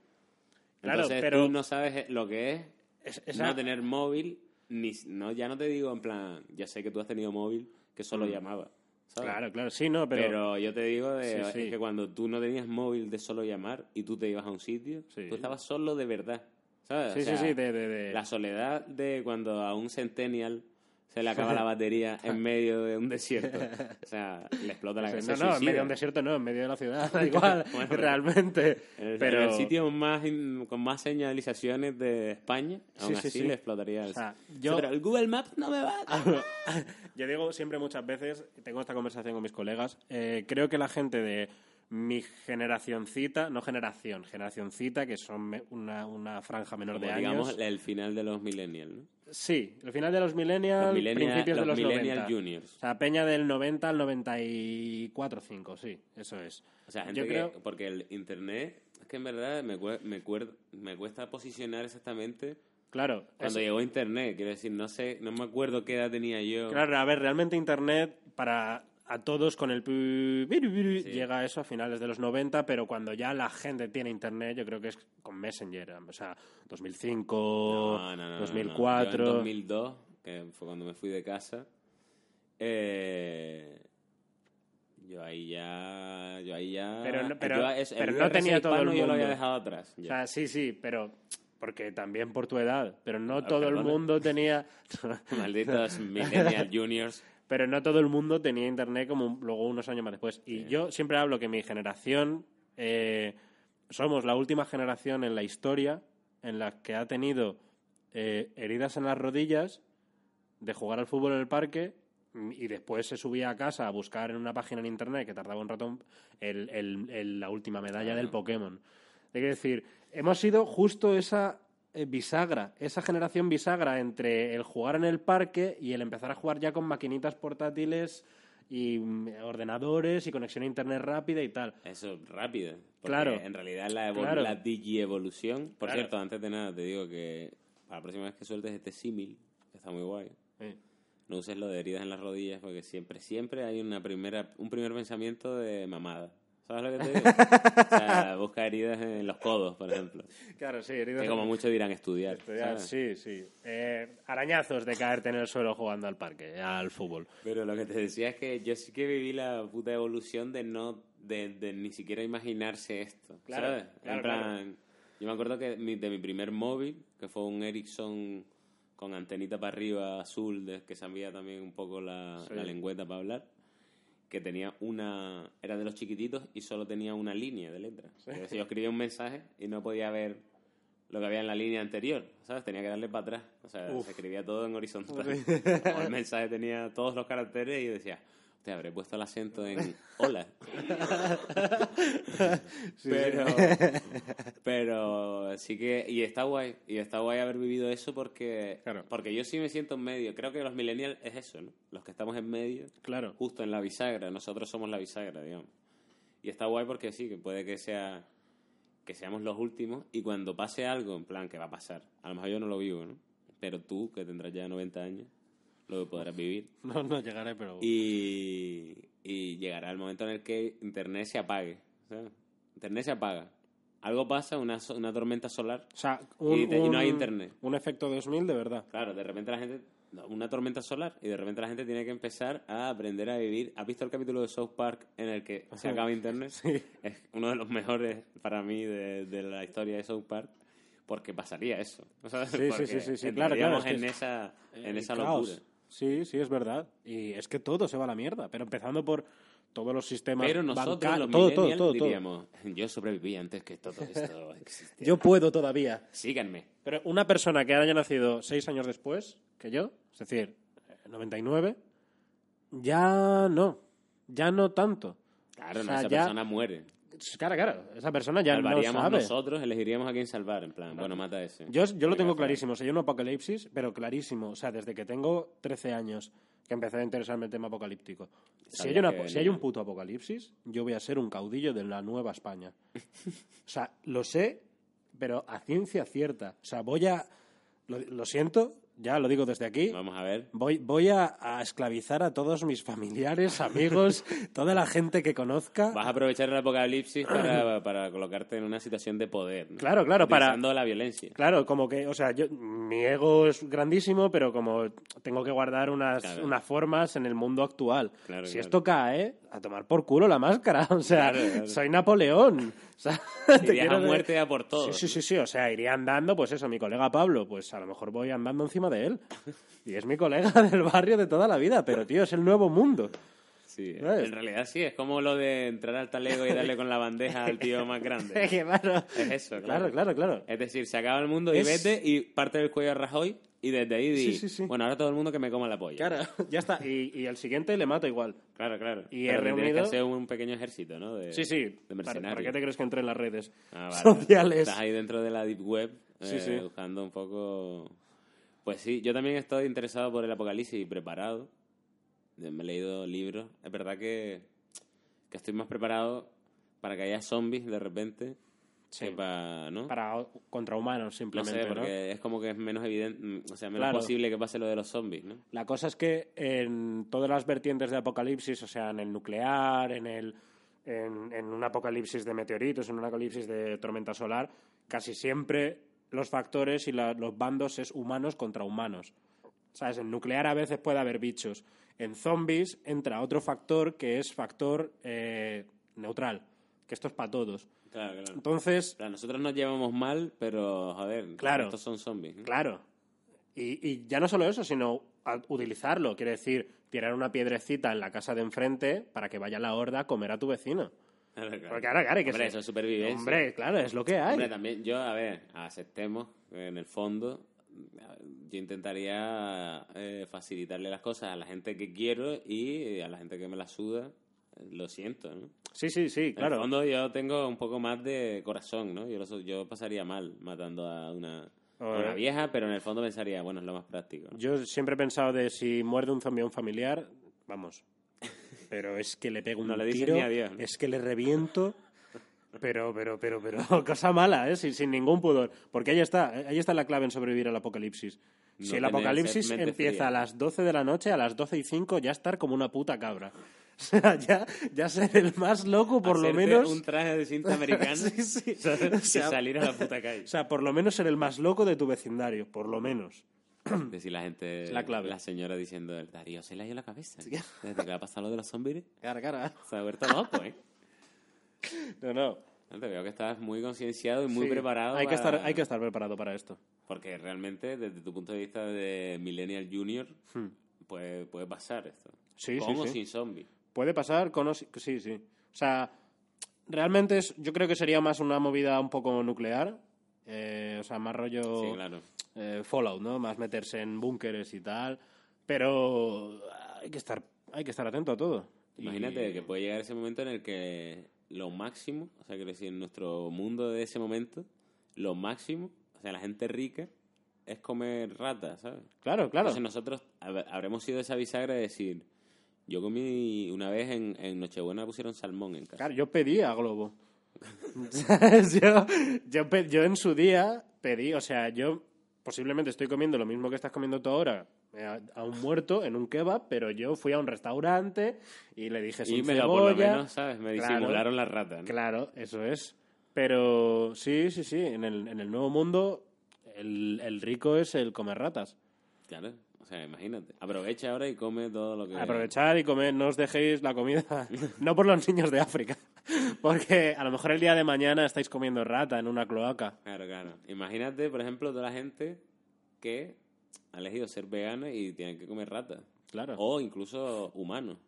Claro, Entonces pero- tú no sabes lo que es Es- esa- no tener móvil, ni no ya no te digo en plan, ya sé que tú has tenido móvil que solo llamaba. ¿sabes? Mm. Claro, claro, sí, no, pero. Pero, yo te digo de, Sí, sí. es que cuando tú no tenías móvil de solo llamar y tú te ibas a un sitio, Sí. tú estabas solo de verdad. ¿Sabes? sí, O sea, sí, sí, de. de- de- la soledad de cuando a un centennial se le acaba la batería en medio de un desierto. O sea, le explota la cabeza. no, no, en medio de un desierto no, en medio de la ciudad, da igual, Bueno, realmente. En el, pero en el sitio más con más señalizaciones de España, aún Sí, sí, así sí. le explotaría el... O sea, Sí, yo- Pero el Google Maps no me va. Yo digo siempre muchas veces, tengo esta conversación con mis colegas, eh, creo que la gente de mi generacioncita, no generación, generacioncita, que son una, una franja menor Como de digamos años. el final de los millennials, ¿no? Sí, el final de los millennials, Los millennial- principios de los los millennial 90. juniors. O sea, peña del 90 al 94, 5, sí, eso es. O sea, gente Yo que... creo- Porque el Internet, es que en verdad me, me, me cuesta posicionar exactamente Claro, cuando es- llegó Internet. Quiero decir, no sé, no me acuerdo qué edad tenía yo. Claro, a ver, realmente Internet para a todos con el Sí. llega eso a finales de los 90, pero cuando ya la gente tiene Internet, yo creo que es con Messenger, o sea, 2005, No, no, no, no, no. 2004. Yo en 2002, que fue cuando me fui de casa, eh, yo ahí ya, yo ahí ya, Pero no- pero- es- pero no tenía todo el hispano yo lo había mundo. dejado atrás. O sea, sí, sí, pero porque también por tu edad, pero no todo el mundo tenía Malditos millennial juniors. Pero no todo el mundo tenía internet como luego unos años más después. Y yo siempre hablo que mi generación eh, somos la última generación en la historia en la que ha tenido eh, heridas en las rodillas de jugar al fútbol en el parque y después se subía a casa a buscar en una página en internet que tardaba un rato el- el- el- la última medalla del Pokémon. Hay que decir, hemos sido justo esa bisagra, esa generación bisagra entre el jugar en el parque y el empezar a jugar ya con maquinitas portátiles y mm, ordenadores y conexión a internet rápida y tal. Eso, rápido. Porque Claro. En realidad la, evol- Claro. la digievolución... Por Claro. cierto, antes de nada te digo que para la próxima vez que sueltes este símil, que está muy guay, no uses lo de heridas en las rodillas porque siempre, siempre hay una primera, un primer pensamiento de mamada. ¿Sabes lo que te digo? o sea, busca heridas en los codos, por ejemplo. Claro, sí, heridas Que como mucho dirán estudiar. Estudiar, ¿sabes? sí, sí. Eh, arañazos de caerte en el suelo jugando al parque, al fútbol. Pero lo que te decía es que yo sí que viví la puta evolución de no, de, de ni siquiera imaginarse esto. Claro, ¿Sabes? claro, en plan, yo me acuerdo que mi- de mi primer móvil, que fue un Ericsson con antenita para arriba azul, de, que sabía también un poco la, Sí. la lengüeta para hablar, que tenía una, era de los chiquititos y solo tenía una línea de letras. Es decir, yo escribía un mensaje y no podía ver lo que había en la línea anterior, ¿sabes? Tenía que darle para atrás. O sea, se escribía todo en horizontal. Como el mensaje tenía todos los caracteres y yo decía, te habré puesto el acento en hola. pero, pero sí que, y está guay, y está guay haber vivido eso porque, Claro. porque yo sí me siento en medio. Creo que los millennials es eso, ¿no? Los que estamos en medio, Claro. justo en la bisagra, nosotros somos la bisagra, digamos. Y está guay porque sí, que puede que sea que seamos los últimos y cuando pase algo, en plan, que va a pasar. A lo mejor yo no lo vivo, ¿no? Pero tú, que tendrás ya 90 años, lo podrás vivir. No, no llegaré, pero... Y, y llegará el momento en el que Internet se apague. ¿sabes? Internet se apaga. Algo pasa, una, una tormenta solar. O sea, Y te- y no hay internet. Un efecto 2000 de verdad. Claro, de repente la gente... Una tormenta solar y de repente la gente tiene que empezar a aprender a vivir. ¿Has visto el capítulo de South Park en el que se acaba Internet? Sí. Es uno de los mejores para mí de, de la historia de South Park porque pasaría eso. O sea, Sí, sí, sí, sí, sí, claro, claro, es que en es- esa, en esa caos. Sí, sí, es verdad. Y es que todo se va a la mierda. Pero empezando por todos los sistemas Pero nosotros, banca- los todo, todo, todo, diríamos, yo sobreviví antes que todo esto existiera. Yo puedo todavía. Síganme. Pero una persona que haya nacido seis años después que yo, es decir, eh, 99, ya no. Ya no tanto. Claro, O no, esa ya- persona muere. Claro, claro. Esa persona ya no Salvaríamos sabe. nosotros, elegiríamos a quién salvar, en plan, bueno, mata a ese. Yo, yo lo tengo clarísimo. O sea, yo un apocalipsis, pero clarísimo. O sea, desde que tengo 13 años que empecé a interesarme en el tema apocalíptico. Si hay, una- si hay un puto apocalipsis, yo voy a ser un caudillo de la nueva España. O sea, lo sé, pero a ciencia cierta. O sea, voy a... Lo, lo siento, ya lo digo desde aquí. Vamos a ver. Voy, voy a, a esclavizar a todos mis familiares, amigos, toda la gente que conozca. Vas a aprovechar el apocalipsis para, para colocarte en una situación de poder. ¿no? Claro, claro, para- Utilizando la violencia. Claro, como que, o sea, yo, mi ego es grandísimo, pero como tengo que guardar unas, Claro. unas formas en el mundo actual. Claro, si claro. esto cae, a tomar por culo la máscara. O sea, soy Napoleón. O sea, Irías a muerte a por todo. Sí, sí, sí, sí, o sea, iría andando, pues eso, mi colega Pablo, pues a lo mejor voy andando encima de él. Y es mi colega del barrio de toda la vida, pero tío, es el nuevo mundo. Sí, ¿Sabes? en realidad sí, es como lo de entrar al talego y darle con la bandeja al tío más grande. Claro. Es eso, Claro, claro. claro, claro. Es decir, se acaba el mundo y Es- vete y parte del cuello a Rajoy y desde ahí di, Sí, sí, sí. bueno, ahora todo el mundo que me coma la polla. Claro, ya está. Y, y al siguiente le mato igual. claro. claro. Y he reunido- que hacer un pequeño ejército, ¿no? De, Sí, sí. De ¿Para, mercenarios. para qué te crees que entré en las redes Ah, vale. sociales? Estás ahí dentro de la deep web eh, buscando un poco... Pues sí, yo también estoy interesado por el apocalipsis y preparado. Me he leído libros. Es verdad que, que estoy más preparado para que haya zombies de repente Sí. que para... ¿no? Para contra humanos, no simplemente. porque es como que es menos evidente, mm, o sea, menos Claro. posible que pase lo de los zombies, ¿no? La cosa es que en todas las vertientes de apocalipsis, o sea, en el nuclear, en el en, en un apocalipsis de meteoritos, en un apocalipsis de tormenta solar, casi siempre los factores y la- los bandos es humanos contra humanos. ¿Sabes? En nuclear a veces puede haber bichos. En zombies entra otro factor que es factor eh, neutral, que esto es para todos. Claro, claro. Entonces, Claro, nosotros nos llevamos mal, pero, joder, Claro. estos son zombies. ¿no? Claro. Y, y ya no solo eso, sino utilizarlo. Quiere decir, tirar una piedrecita en la casa de enfrente para que vaya la horda a comer a tu vecino. Claro, claro. Porque ahora, claro, hay que Hombre, ser- eso es supervivencia. Hombre, claro, es lo que hay. Hombre, también yo, a ver, aceptemos, en el fondo, yo intentaría eh, facilitarle las cosas a la gente que quiero y a la gente que me la suda, eh, lo siento, ¿no? Sí, sí, sí, En el claro. fondo yo tengo un poco más de corazón, ¿no? Yo, lo yo pasaría mal matando a una, a una vieja, pero en el fondo pensaría, bueno, es lo más práctico. ¿no? Yo siempre he pensado de si muerde un zombie a un familiar, vamos. Pero es que le pego un No le tiro, ni adiós, ¿no? es que le reviento. Pero, pero, pero, pero, cosa mala, ¿eh? Sin, sin ningún pudor. Porque ahí está, eh, ahí está la clave en sobrevivir al apocalipsis. No si el apocalipsis empieza fría. a las 12 de la noche, a las 12 y 5 ya estar como una puta cabra. O sea, ya, ya ser el más loco, por lo menos. un traje de cinta americana Sí, sí. ¿sabes? O sea, y salir a la puta calle. O sea, por lo menos ser el más loco de tu vecindario, por lo menos. Decir la gente, Es la clave. señora diciendo, Darío se le ha ido la cabeza. ¿eh? Desde que le ha pasado lo de los zombies, Cara, cara. se ha vuelto loco, ¿eh? No, no. No, Te veo que estás muy concienciado y muy Sí, preparado. Hay que, para- estar, hay que estar preparado para esto. Porque realmente, desde tu punto de vista de Millennial Junior, Hmm. puede, puede pasar esto. Sí, Con sí, o sí. sin zombies. Puede pasar con... Sí, sí. O sea, realmente es, yo creo que sería más una movida un poco nuclear. eh, o sea, más rollo Sí, claro. eh, Fallout, ¿no? Más meterse en búnkeres y tal. Pero hay que estar, hay que estar atento a todo. Imagínate Y- que puede llegar ese momento en el que lo máximo, o sea, quiero decir, en nuestro mundo de ese momento, lo máximo, o sea, la gente rica, es comer ratas, ¿sabes? Claro, claro. Entonces nosotros hab- habremos sido esa bisagra de decir, yo comí una vez en, en Nochebuena pusieron salmón en casa. Claro, yo pedí a Globo. Yo, yo, en su día pedí, o sea, yo posiblemente estoy comiendo lo mismo que estás comiendo tú ahora eh, a, a un muerto en un kebab, pero yo fui a un restaurante y le dije y sin me lo, por lo cebolla. menos, ¿sabes? Me Claro. disimularon la rata. ¿no? Claro, eso es. Pero sí, sí, sí, en el, en el nuevo mundo el, el rico es el comer ratas. Claro. O sea, imagínate. Aprovecha ahora y come todo lo que... Aprovechar y comer, no os dejéis la comida, no por los niños de África, porque a lo mejor el día de mañana estáis comiendo rata en una cloaca. Claro, claro. Imagínate, por ejemplo, toda la gente que ha elegido ser vegana y tiene que comer rata. Claro. O incluso humanos.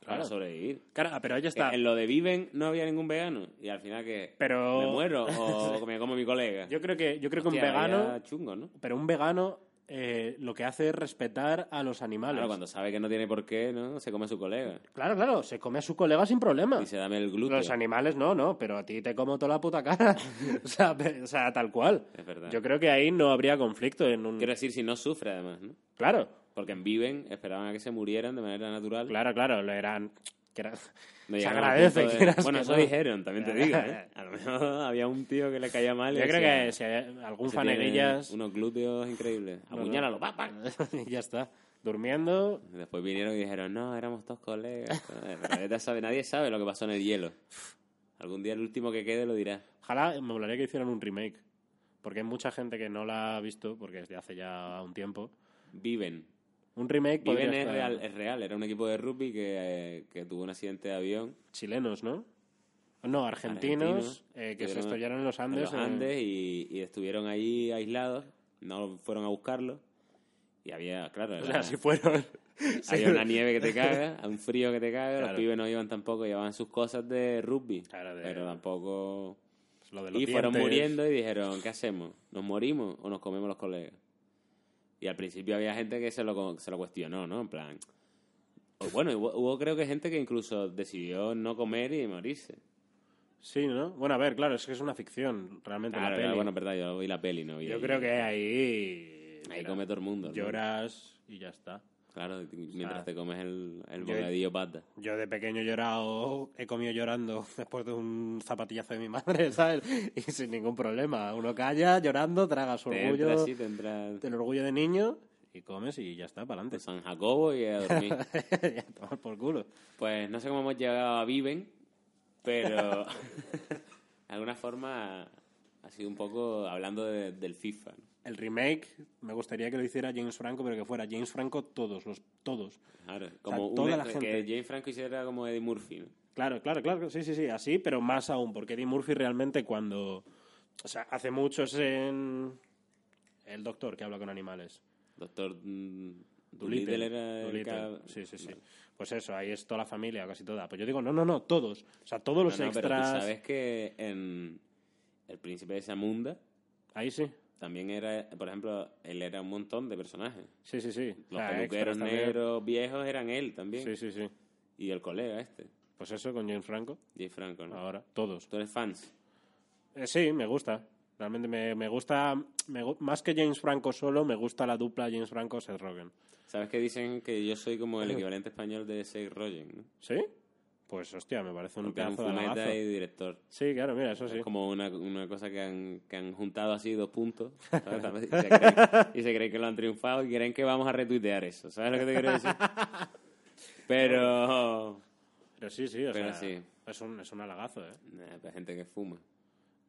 Para Claro. sobrevivir. Claro, ah, pero ahí está. En lo de viven no había ningún vegano. Y al final que Pero- me muero o me como mi colega. Yo creo que, yo creo que un vegano, chungo, ¿no? pero un vegano eh, lo que hace es respetar a los animales. Claro, cuando sabe que no tiene por qué, ¿no? Se come a su colega. claro, claro, se come a su colega sin problema. Dice, dame el glúteo. Los animales no, no, pero a ti te como toda la puta cara. o, sea, o sea, tal cual. Es verdad. Yo creo que ahí no habría conflicto en un... Quiero decir, si no sufre, además, ¿no? Claro, Porque en Viven esperaban a que se murieran de manera natural. claro, claro, lo eran... que era- Se agradece, de- Bueno, que eso no. dijeron, también te digo, ¿eh? A lo mejor había un tío que le caía mal Yo creo que si hay algún "Ese tiene faneguillas... Unos glúteos increíbles. Apuñálalo, pa, pa. y ya está. Durmiendo... Después vinieron y dijeron, no, éramos todos colegas. Pero sabe, nadie sabe lo que pasó en el hielo. Algún día el último que quede lo dirá. Ojalá me molaría que hicieran un remake. Porque hay mucha gente que no la ha visto, porque es de hace ya un tiempo. Viven. Un remake podría Viven es estar- real, es real. Era un equipo de rugby que, eh, que tuvo un accidente de avión. Chilenos, ¿no? No, argentinos, Argentinos, eh, que se estrellaron en los en Andes. los en- Andes y, y estuvieron ahí aislados, no fueron a buscarlo. Y había, claro, O sea, si fueron. había una nieve que te caga, un frío que te caga, Claro. los pibes no iban tampoco, llevaban sus cosas de rugby, Claro, de- pero tampoco... Lo de los Y fueron dientes. muriendo y dijeron, ¿qué hacemos? ¿Nos morimos o nos comemos los colegas? Y al principio había gente que se lo, se lo cuestionó, ¿no? En plan... bueno, hubo, hubo creo que gente que incluso decidió no comer y morirse. Sí, ¿no? Bueno, a ver, claro, es que es una ficción, realmente, Claro, la claro, peli. bueno, verdad, yo vi la peli, ¿no? vi Yo ahí- creo que ahí... Ahí mira, come todo el mundo. ¿no? Lloras y ya está. Claro, mientras te comes el, el yo- bocadillo pata. Yo de pequeño he llorado, he comido llorando después de un zapatillazo de mi madre, ¿sabes? Y sin ningún problema. Uno calla llorando, traga su Te orgullo, entra así, te entra el orgullo de niño y comes y ya está, para de adelante. San Jacobo y a dormir. ya tomar por culo. Pues no sé cómo hemos llegado a Viven, pero de alguna forma ha sido un poco hablando de- del FIFA. ¿no? El remake me gustaría que lo hiciera James Franco, pero que fuera James Franco todos, los todos. Claro, como toda la gente. que James Franco hiciera como Eddie Murphy. ¿no? Claro, claro, claro, sí, sí, sí, así, pero más aún, porque Eddie Murphy realmente cuando... O sea, hace mucho es en... El doctor que habla con animales. Doctor mm. Dolittle era el que- Sí, sí, sí. Pues eso, ahí es toda la familia, casi toda. Pues yo digo, no, no, no, todos. O sea, todos los No, no, pero tú extras... sabes que en El Príncipe de Zamunda Ahí sí. También era, por ejemplo, él era un montón de personajes. Sí, sí, sí. Los Ah, peluqueros negros viejos eran él también. Sí, sí, sí. Y el colega este, Pues eso con James Franco. James Franco, ¿no? Ahora, todos. ¿Tú eres fans? Eh, sí, me gusta. Realmente me, me gusta, me más que James Franco solo, me gusta la dupla James Franco-Seth Rogen. ¿Sabes que dicen que yo soy como el equivalente español de Seth Rogen? ¿no? ¿Sí? Pues hostia, me parece un Porque pedazo de fumeta y director. Sí, claro, mira, eso sí. Es como una, una cosa que han, que han juntado así dos puntos ¿sabes? Y, se creen, y se creen que lo han triunfado y creen que vamos a retuitear eso. ¿Sabes lo que te quiero decir? Pero... Pero sí, sí, o Pero sea, sí. Es, un, es un halagazo, ¿eh? Nah, hay gente que fuma.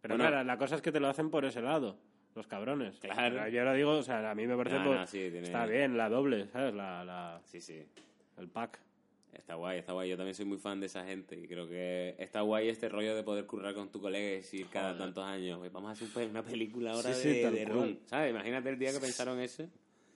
Pero Bueno. claro, la cosa es que te lo hacen por ese lado, los cabrones. Claro. Pero Yo lo digo, o sea, a mí me parece... No, no, sí, tiene- Está bien, la doble, ¿sabes? La, la, Sí, sí. el pack. Está guay, está guay. Yo también soy muy fan de esa gente y creo que está guay este rollo de poder currar con tu colega y decir cada tantos años, "Oye, vamos a hacer una película ahora Sí, sí, de, de. Room". ¿Sabes? Imagínate el día que pensaron eso.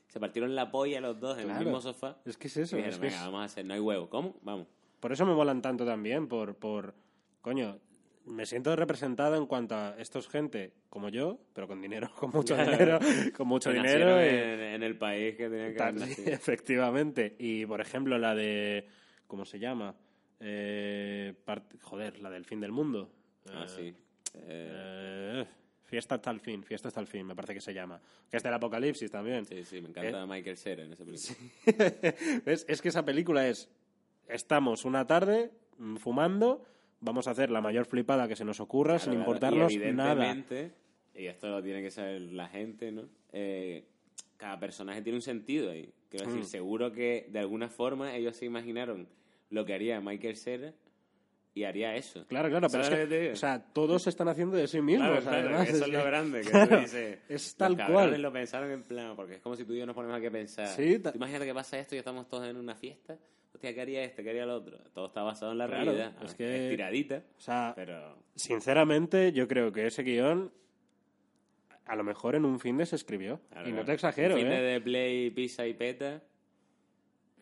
Se partieron la polla los dos en el mismo sofá. Es que es eso, Y dijeron, es que venga, es- vamos a hacer, no hay huevo. ¿Cómo? Vamos. Por eso me molan tanto también, por, por... Coño, me siento representado en cuanto a esto es gente como yo, pero con dinero, con mucho dinero, con mucho Que dinero. en, en el país que tenían que Tal- sí, efectivamente. Y, por ejemplo, la de... ¿Cómo se llama? Eh, part- joder, la del fin del mundo. Ah, Eh, sí. Eh, eh, fiesta hasta el fin, fiesta hasta el fin, me parece que se llama. Que es del apocalipsis también. sí, sí, me encanta Michael Cera en esa película. ¿Ves? Es que esa película es... Estamos una tarde mm, fumando, vamos a hacer la mayor flipada que se nos ocurra sin Claro, importarnos y nada. y esto lo tiene que saber la gente, ¿no? Eh, cada personaje tiene un sentido ahí. Quiero decir, Mm. seguro que de alguna forma ellos se imaginaron lo que haría Michael Cera y haría eso. Claro, claro, pero es ¿Sabes que, te o sea, todos se están haciendo de sí mismos. Claro, claro, además, eso es es lo que- grande, que Claro, es los tal cabrones cual. lo pensaron en plan, porque es como si tú y yo nos ponemos aquí a pensar. Sí, Tú imagínate que pasa esto y estamos todos en una fiesta. Hostia, ¿qué haría este? ¿Qué haría el otro? Todo está basado en la realidad. es Es que- tiradita, O sea, pero... sinceramente, yo creo que ese guion a lo mejor en un fin de se escribió. claro, y no te exagero, Un fin ¿eh? de play, pizza y peta.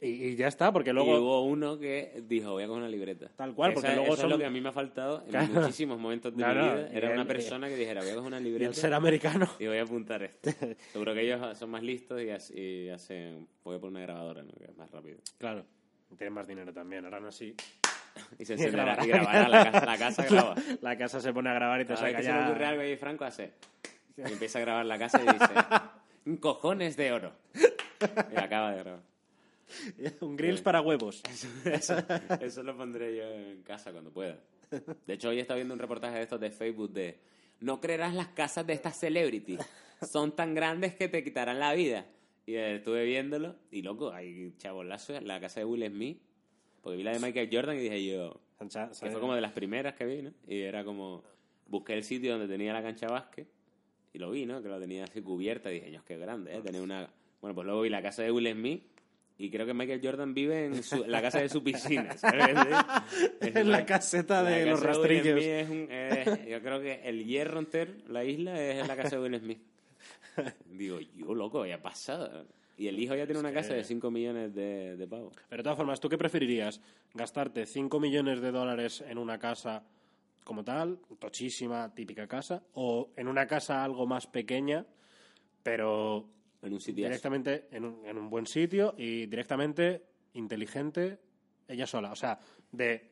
Y, y ya está, porque Y luego... hubo uno que dijo, voy a coger una libreta. Tal cual, Esa- porque luego eso son- es lo que a mí me ha faltado en Claro. muchísimos momentos de No, mi no, vida. y Era el- una persona que dijera, voy a coger una Y libreta el ser americano. y voy a apuntar esto. Seguro que ellos son más listos y, as- y hacen, voy a poner una grabadora, ¿no? que es más rápido. Claro. Tienen más dinero también, harán así. Y se Y encenderá y grabará. la, casa, la casa graba. La casa se pone a grabar y te Cada vez saca que se me ya... ocurre algo y Franco hace. Y empieza a grabar la casa y dice, cojones de oro. Y acaba de grabar. Un grills para huevos. Eso, eso lo pondré yo en casa cuando pueda. De hecho, hoy estaba viendo un reportaje de estos de Facebook de no creerás las casas de estas celebrities. Son tan grandes que te quitarán la vida. Y eh, estuve viéndolo y loco, hay chabolazos en la casa de Will Smith. Porque vi la de Michael Jordan y dije yo, que fue como de las primeras que vi, ¿no? Y era como, busqué el sitio donde tenía la cancha básquet y lo vi, ¿no? Que lo tenía así cubierta y dije, Dios, qué grande, ¿eh? Tenía una... Bueno, pues luego vi la casa de Will Smith Y creo que Michael Jordan vive en su- la casa de su piscina. ¿sabes? Es En la caseta de los rastrillos. Es un- yo creo que el hierro entero, la isla, es la casa de Will Smith. Digo, yo, loco, ya pasado. Y el hijo ya tiene una casa de 5 millones de, de pavos. Pero de todas formas, ¿tú qué preferirías? ¿Gastarte 5 millones de dólares en una casa como tal, tochísima, típica casa, o en una casa algo más pequeña, pero En un sitio directamente en un, en un buen sitio y directamente inteligente ella sola? O sea, de...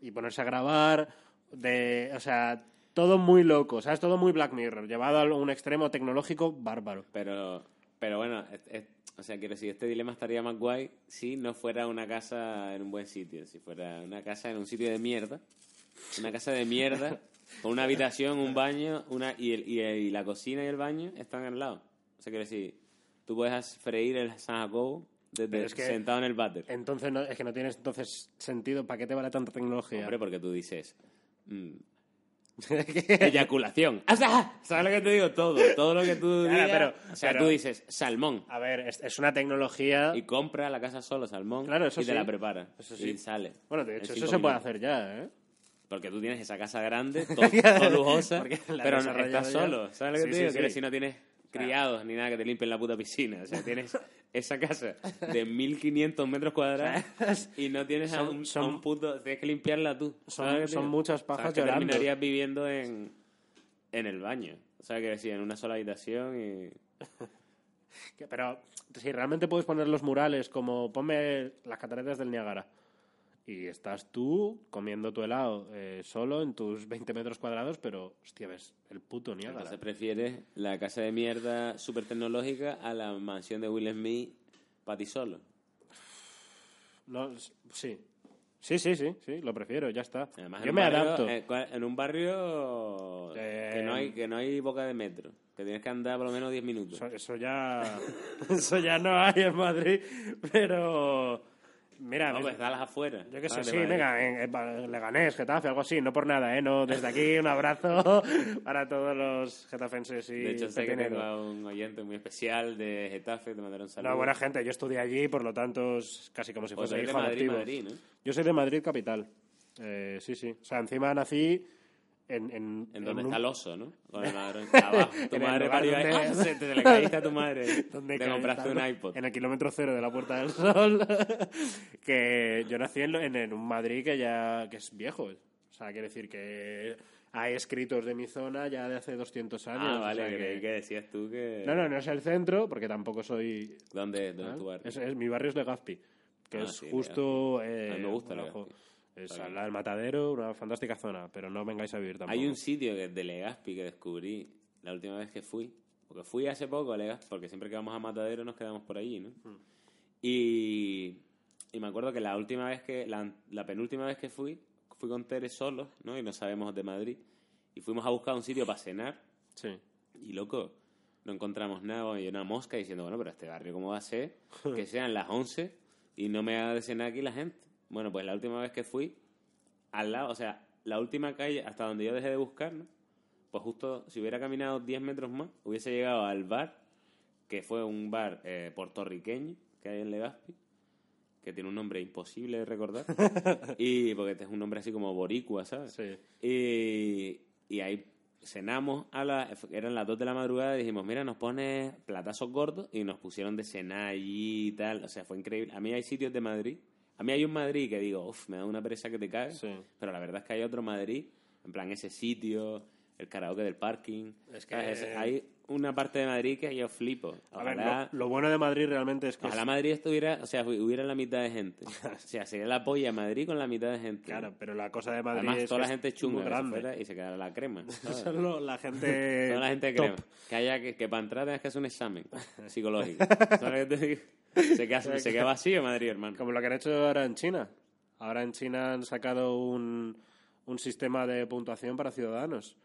y ponerse a grabar, de... o sea, todo muy loco, ¿sabes? Todo muy Black Mirror, llevado a un extremo tecnológico bárbaro. Pero, pero bueno, es- es- o sea, quiero decir, este dilema estaría más guay si no fuera una casa en un buen sitio, si fuera una casa en un sitio de mierda, una casa de mierda, con una habitación, un baño, una y, el- y, el- y la cocina y el baño están al lado. O sea, quiero decir, tú puedes freír el San Jacobo desde Pero es que- sentado en el váter. Entonces, no, es que no tienes entonces sentido, ¿para qué te vale tanta tecnología? Hombre, porque tú dices... mm, eyaculación. ¡Asa! ¿Sabes lo que te digo? Todo. Todo lo que tú Claro, digas. pero- o sea, pero- tú dices salmón. A ver, es, es una tecnología... Y compra la casa solo salmón Claro, eso y te sí. la prepara. Eso sí. Y sale. Bueno, de hecho, eso se puede hacer ya, ¿eh? Porque tú tienes esa casa grande, todo, todo lujosa, pero no, estás solo. ¿Sabes lo que Sí, te digo? sí. Que si no tienes criados ni nada que te limpien la puta piscina. O sea, tienes esa casa de 1500 metros cuadrados y no tienes a, Son- un, son- a un puto... Tienes que limpiarla tú. Son- ¿sabes lo que te son muchas pajas Sabes que llorando. terminarías viviendo en, en el baño. O sea, que decir, en una sola habitación y... Pero si realmente puedes poner los murales como ponme las cataratas del Niágara y estás tú comiendo tu helado eh, solo en tus 20 metros cuadrados, pero hostia, ves el puto Niágara. Entonces prefieres la casa de mierda súper tecnológica a la mansión de Will Smith para ti solo. No, sí. Sí, sí, sí, sí, lo prefiero, ya está. Además, Yo me barrio- adapto. eh, en un barrio Eh, que, no hay, que no hay boca de metro, que tienes que andar por lo menos 10 minutos. Eso, eso ya eso ya no hay en Madrid, pero mira, No, pues está a las afueras. Yo que sé, sí, Madrid. venga, en, en Leganés, Getafe, algo así, no por nada, ¿eh? No, desde aquí un abrazo para todos los getafenses y De hecho, sé que tengo a un oyente muy especial de Getafe, te mandaron saludos. No, buena gente, yo estudié allí, por lo tanto es casi como si Pues fuese soy de hijo Madrid. Madrid, ¿no? Yo soy de Madrid capital. Eh, sí, sí. O sea, encima nací en... En, En donde un- está el oso, ¿no? Con el ladrón. Abajo. Tu En madre parió ahí. donde- ¡Ah! Se te le caíste a tu madre. donde Te compraste un iPod. En el kilómetro cero de la Puerta del Sol. que yo nací en, en- en un Madrid que ya que es viejo. O sea, quiere decir que hay escritos de mi zona ya de hace 200 años. Ah, o vale, sea que- creí que decías tú que... No, no, no es el centro, porque tampoco soy... ¿Dónde, dónde ¿no? tu barrio? Es, es- mi barrio es Legazpi, que Ah, es sí, justo... A eh, mí me gusta abajo. Legazpi. Es del Matadero, una fantástica zona, pero no vengáis a vivir tampoco. Hay un sitio que- de Legazpi que descubrí la última vez que fui. Porque fui hace poco a Legazpi, porque siempre que vamos a Matadero nos quedamos por allí, ¿no? Hmm. Y, y me acuerdo que la última vez que, la, la penúltima vez que fui, fui con Tere solos, ¿no? Y no sabemos de Madrid. Y fuimos a buscar un sitio para cenar. Sí. Y loco, no encontramos nada. Y una mosca diciendo, bueno, pero este barrio, ¿cómo va a ser? Que sean las 11 y no me haga de cenar aquí la gente. Bueno, pues la última vez que fui, al lado, o sea, la última calle hasta donde yo dejé de buscar, ¿no? Pues justo, si hubiera caminado 10 metros más, hubiese llegado al bar, que fue un bar eh, puertorriqueño que hay en Legazpi, que tiene un nombre imposible de recordar. y porque este es un nombre así como boricua, ¿sabes? Sí. Y, y ahí cenamos a la, eran las 2 de la madrugada y dijimos, mira, nos pone platazos gordos y nos pusieron de cenar allí y tal. O sea, fue increíble. A mí hay sitios de Madrid. A mí hay un Madrid que digo, uff, me da una pereza que te caes. Sí. Pero la verdad es que hay otro Madrid, en plan ese sitio, el karaoke del parking. Es que- ¿sabes? hay una parte de Madrid que yo flipo. A ver, Ojalá, lo, lo bueno de Madrid realmente es que... ojalá es- Madrid estuviera, o sea, hubiera la mitad de gente. O sea, sería la polla Madrid con la mitad de gente. Claro, pero la cosa de Madrid Además, es toda que la es gente muy chunga que grande. y se quedara la crema. Solo la gente la gente crema. Que haya que, que para entrar tengas que hacer un examen psicológico. ¿Sabes lo que te digo? Se queda, se queda vacío Madrid, hermano. Como lo que han hecho ahora en China. Ahora en China han sacado un, un sistema de puntuación para ciudadanos.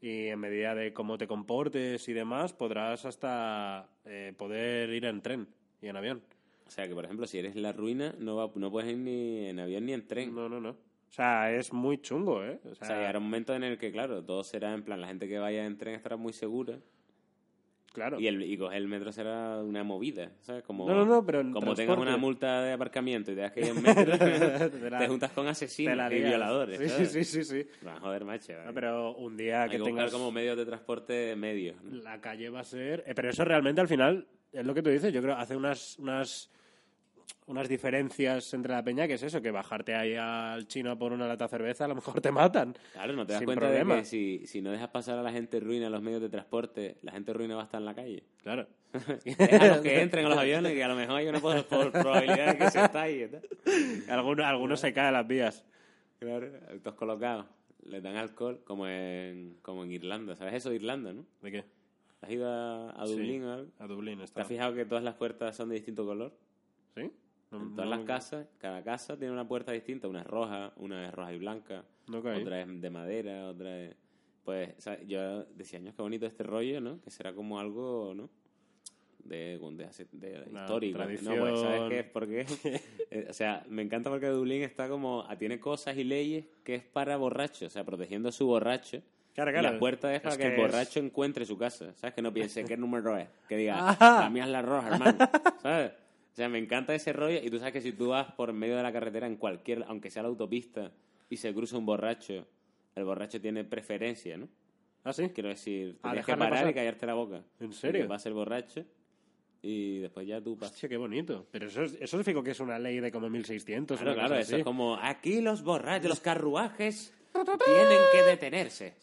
Y en medida de cómo te comportes y demás, podrás hasta eh, poder ir en tren y en avión. O sea, que por ejemplo, si eres la ruina, no, va, no puedes ir ni en avión ni en tren. No, no, no. O sea, es muy chungo, ¿eh? O sea, O sea, llegará un momento en el que, claro, todo será en plan, la gente que vaya en tren estará muy segura Claro. Y, el, y coger el metro será una movida, ¿sabes? Como, No, no, no, pero como tengas una multa de aparcamiento y te das que ir en metro, Te la- te juntas con asesinos y violadores. Sí, ¿sabes? sí, sí, sí. sí. Joder, macho. No, pero un día Hay que que tengas... como medios de transporte medios. ¿no? La calle va a ser... eh, pero eso realmente al final es lo que tú dices. Yo creo hace unas, unas, unas diferencias entre la peña que es eso, que bajarte ahí al chino por una lata de cerveza a lo mejor te matan. Claro, no te das Sin cuenta problema. de que si, si no dejas pasar a la gente ruina en los medios de transporte, la gente ruina va a estar en la calle. Claro. Déjalos que entren a los aviones, que a lo mejor hay una por, por probabilidad de que se estalle. ¿no? Algunos, algunos se caen a las vías. Claro, todos colocados. Les dan alcohol como en, como en Irlanda. ¿Sabes eso de Irlanda, no? ¿De qué? ¿Has ido a, a Dublín o algo? A Dublín ¿Te está. has fijado que todas las puertas son de distinto color? ¿Sí? No- En todas no- las casas, cada casa tiene una puerta distinta. Una es roja, una es roja y blanca, caí. otra es de madera, otra es... Pues, o sea, yo decía, años qué bonito este rollo, ¿no? Que será como algo, ¿no? De, de, de Una histórico. No, pues. ¿sabes qué es? Porque, eh, o sea, me encanta porque Dublín está como, ah, tiene cosas y leyes que es para borrachos, o sea, protegiendo a su borracho. Claro, Y claro. la puerta es para Es que, que el es- borracho encuentre su casa. ¿Sabes? Que no piense qué número es. Que diga, Ajá. la mía es la roja, hermano. ¿Sabes? O sea, me encanta ese rollo. Y tú sabes que si tú vas por medio de la carretera en cualquier, aunque sea la autopista, y se cruza un borracho, el borracho tiene preferencia, ¿no? ¿Ah, sí? Quiero decir, A tienes que parar pasar. y callarte la boca. ¿En serio? Porque Pasa el borracho y después ya tú pasas. Hostia, qué bonito. Pero eso, es- eso fijo que es una ley de como 1600. Claro, claro, eso así. es como, aquí los borrachos, los carruajes tienen que detenerse.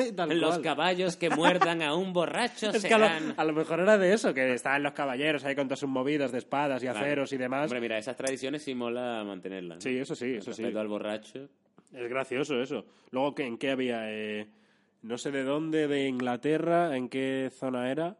Tal Los cual. caballos que muerdan a un borracho Es que a lo, serán... a lo mejor era de eso, que estaban los caballeros ahí con todas sus movidas de espadas y Claro. aceros y demás. Hombre, mira, esas tradiciones sí mola mantenerlas. ¿no? Sí, eso sí, eso sí. respeto al borracho. Es gracioso eso. Luego, ¿qué- ¿en qué había? Eh, no sé de dónde, de Inglaterra, en qué zona era,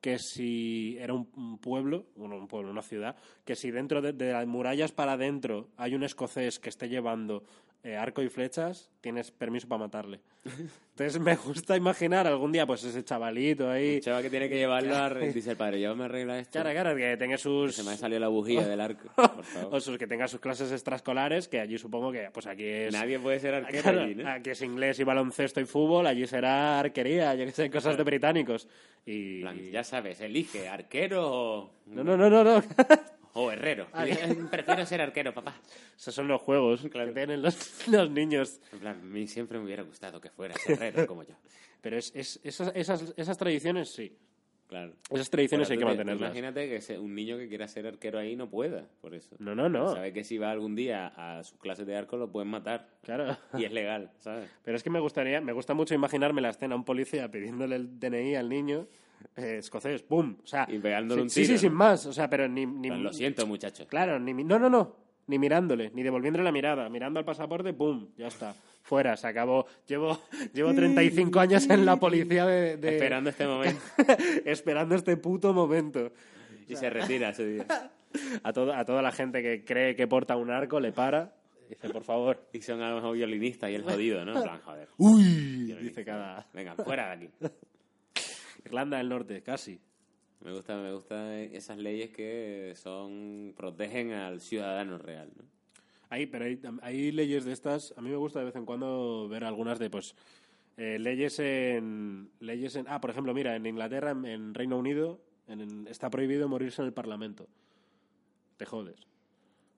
que si era un, un pueblo, bueno, un pueblo, una ciudad, que si dentro de, de las murallas para adentro hay un escocés que esté llevando eh, arco y flechas, tienes permiso para matarle. Entonces me gusta imaginar algún día, pues ese chavalito ahí, Chava que tiene que llevarlo a... Dice el padre, llévame a arreglar esto. cara, cara, que tenga Que sus... se me ha salido la bujía del arco, por favor. O sus, que tenga sus clases extraescolares, que allí supongo que, pues aquí es... Nadie puede ser arquero Claro, allí, ¿no? Aquí es inglés y baloncesto y fútbol, allí será arquería, yo que sé, cosas de británicos. Y... Plan, Ya sabes, elige arquero o, No, no, no, no, no. o herrero. Prefiero ser arquero, papá. Esos son los juegos que tienen los, los niños. En plan, a mí siempre me hubiera gustado que fueras herrero como yo. Pero es, es- esas, esas, esas tradiciones, sí. Claro. Esas tradiciones Pero hay que te- mantenerlas. Imagínate que un niño que quiera ser arquero ahí no pueda, por eso. No, no, no. Sabe que si va algún día a sus clases de arco lo pueden matar. Claro. Y es legal, ¿sabes? Pero es que me gustaría, me gusta mucho imaginarme la escena, un policía pidiéndole el DNI al niño, eh, escocés, ¡pum! O sea, Y pegándole sí, un sí, tiro, sí, ¿no? sin más. O sea, pero ni, ni Pues lo siento, muchachos. Claro, ni, no, no, no. Ni mirándole, ni devolviéndole la mirada. Mirando al pasaporte, ¡pum! Ya está. Fuera, se acabó. Llevo, llevo 35 años en la policía de... de- Esperando este momento. esperando este puto momento. Y se retira ese día. A, todo, a toda la gente que cree que porta un arco, le para. Dice, por favor. Y son a lo mejor violinistas y el jodido, ¿no? En plan, joder. ¡Uy! Dice cada... Venga, fuera de aquí. Irlanda del Norte, casi. Me gusta, me gustan esas leyes que son protegen al ciudadano real, ¿no? Hay, pero hay, hay leyes de estas. A mí me gusta de vez en cuando ver algunas de, pues, eh, leyes en. leyes en Ah, por ejemplo, mira, en Inglaterra, en, en Reino Unido, en- está prohibido morirse en el Parlamento. Te jodes.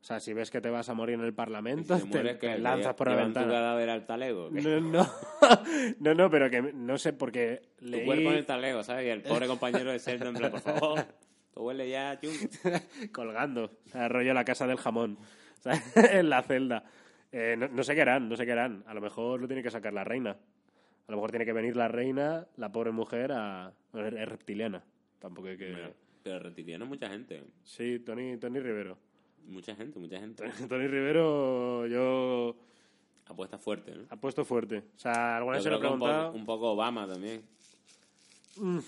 O sea, si ves que te vas a morir en el Parlamento, si te lanzas por la tu ventana. cadáver al talego. ¿qué? No, no, no, no, pero que no sé, porque Tu leí... cuerpo en el talego, ¿sabes? Y el pobre compañero de plan, por favor, tú huele ya chungo. colgando, rollo la casa del jamón, en la celda. Eh, no, no sé qué harán, no sé qué harán. A lo mejor lo tiene que sacar la reina. A lo mejor tiene que venir la reina, la pobre mujer, a... Es reptiliana. Tampoco hay que... Pero reptiliano mucha gente. Sí, Tony, Tony Rivero. Mucha gente, mucha gente. Tony Rivero, yo... Apuesta fuerte, ¿no? Ha puesto fuerte. O sea, alguna vez se lo he un preguntado... poco, un poco Obama también. Mm.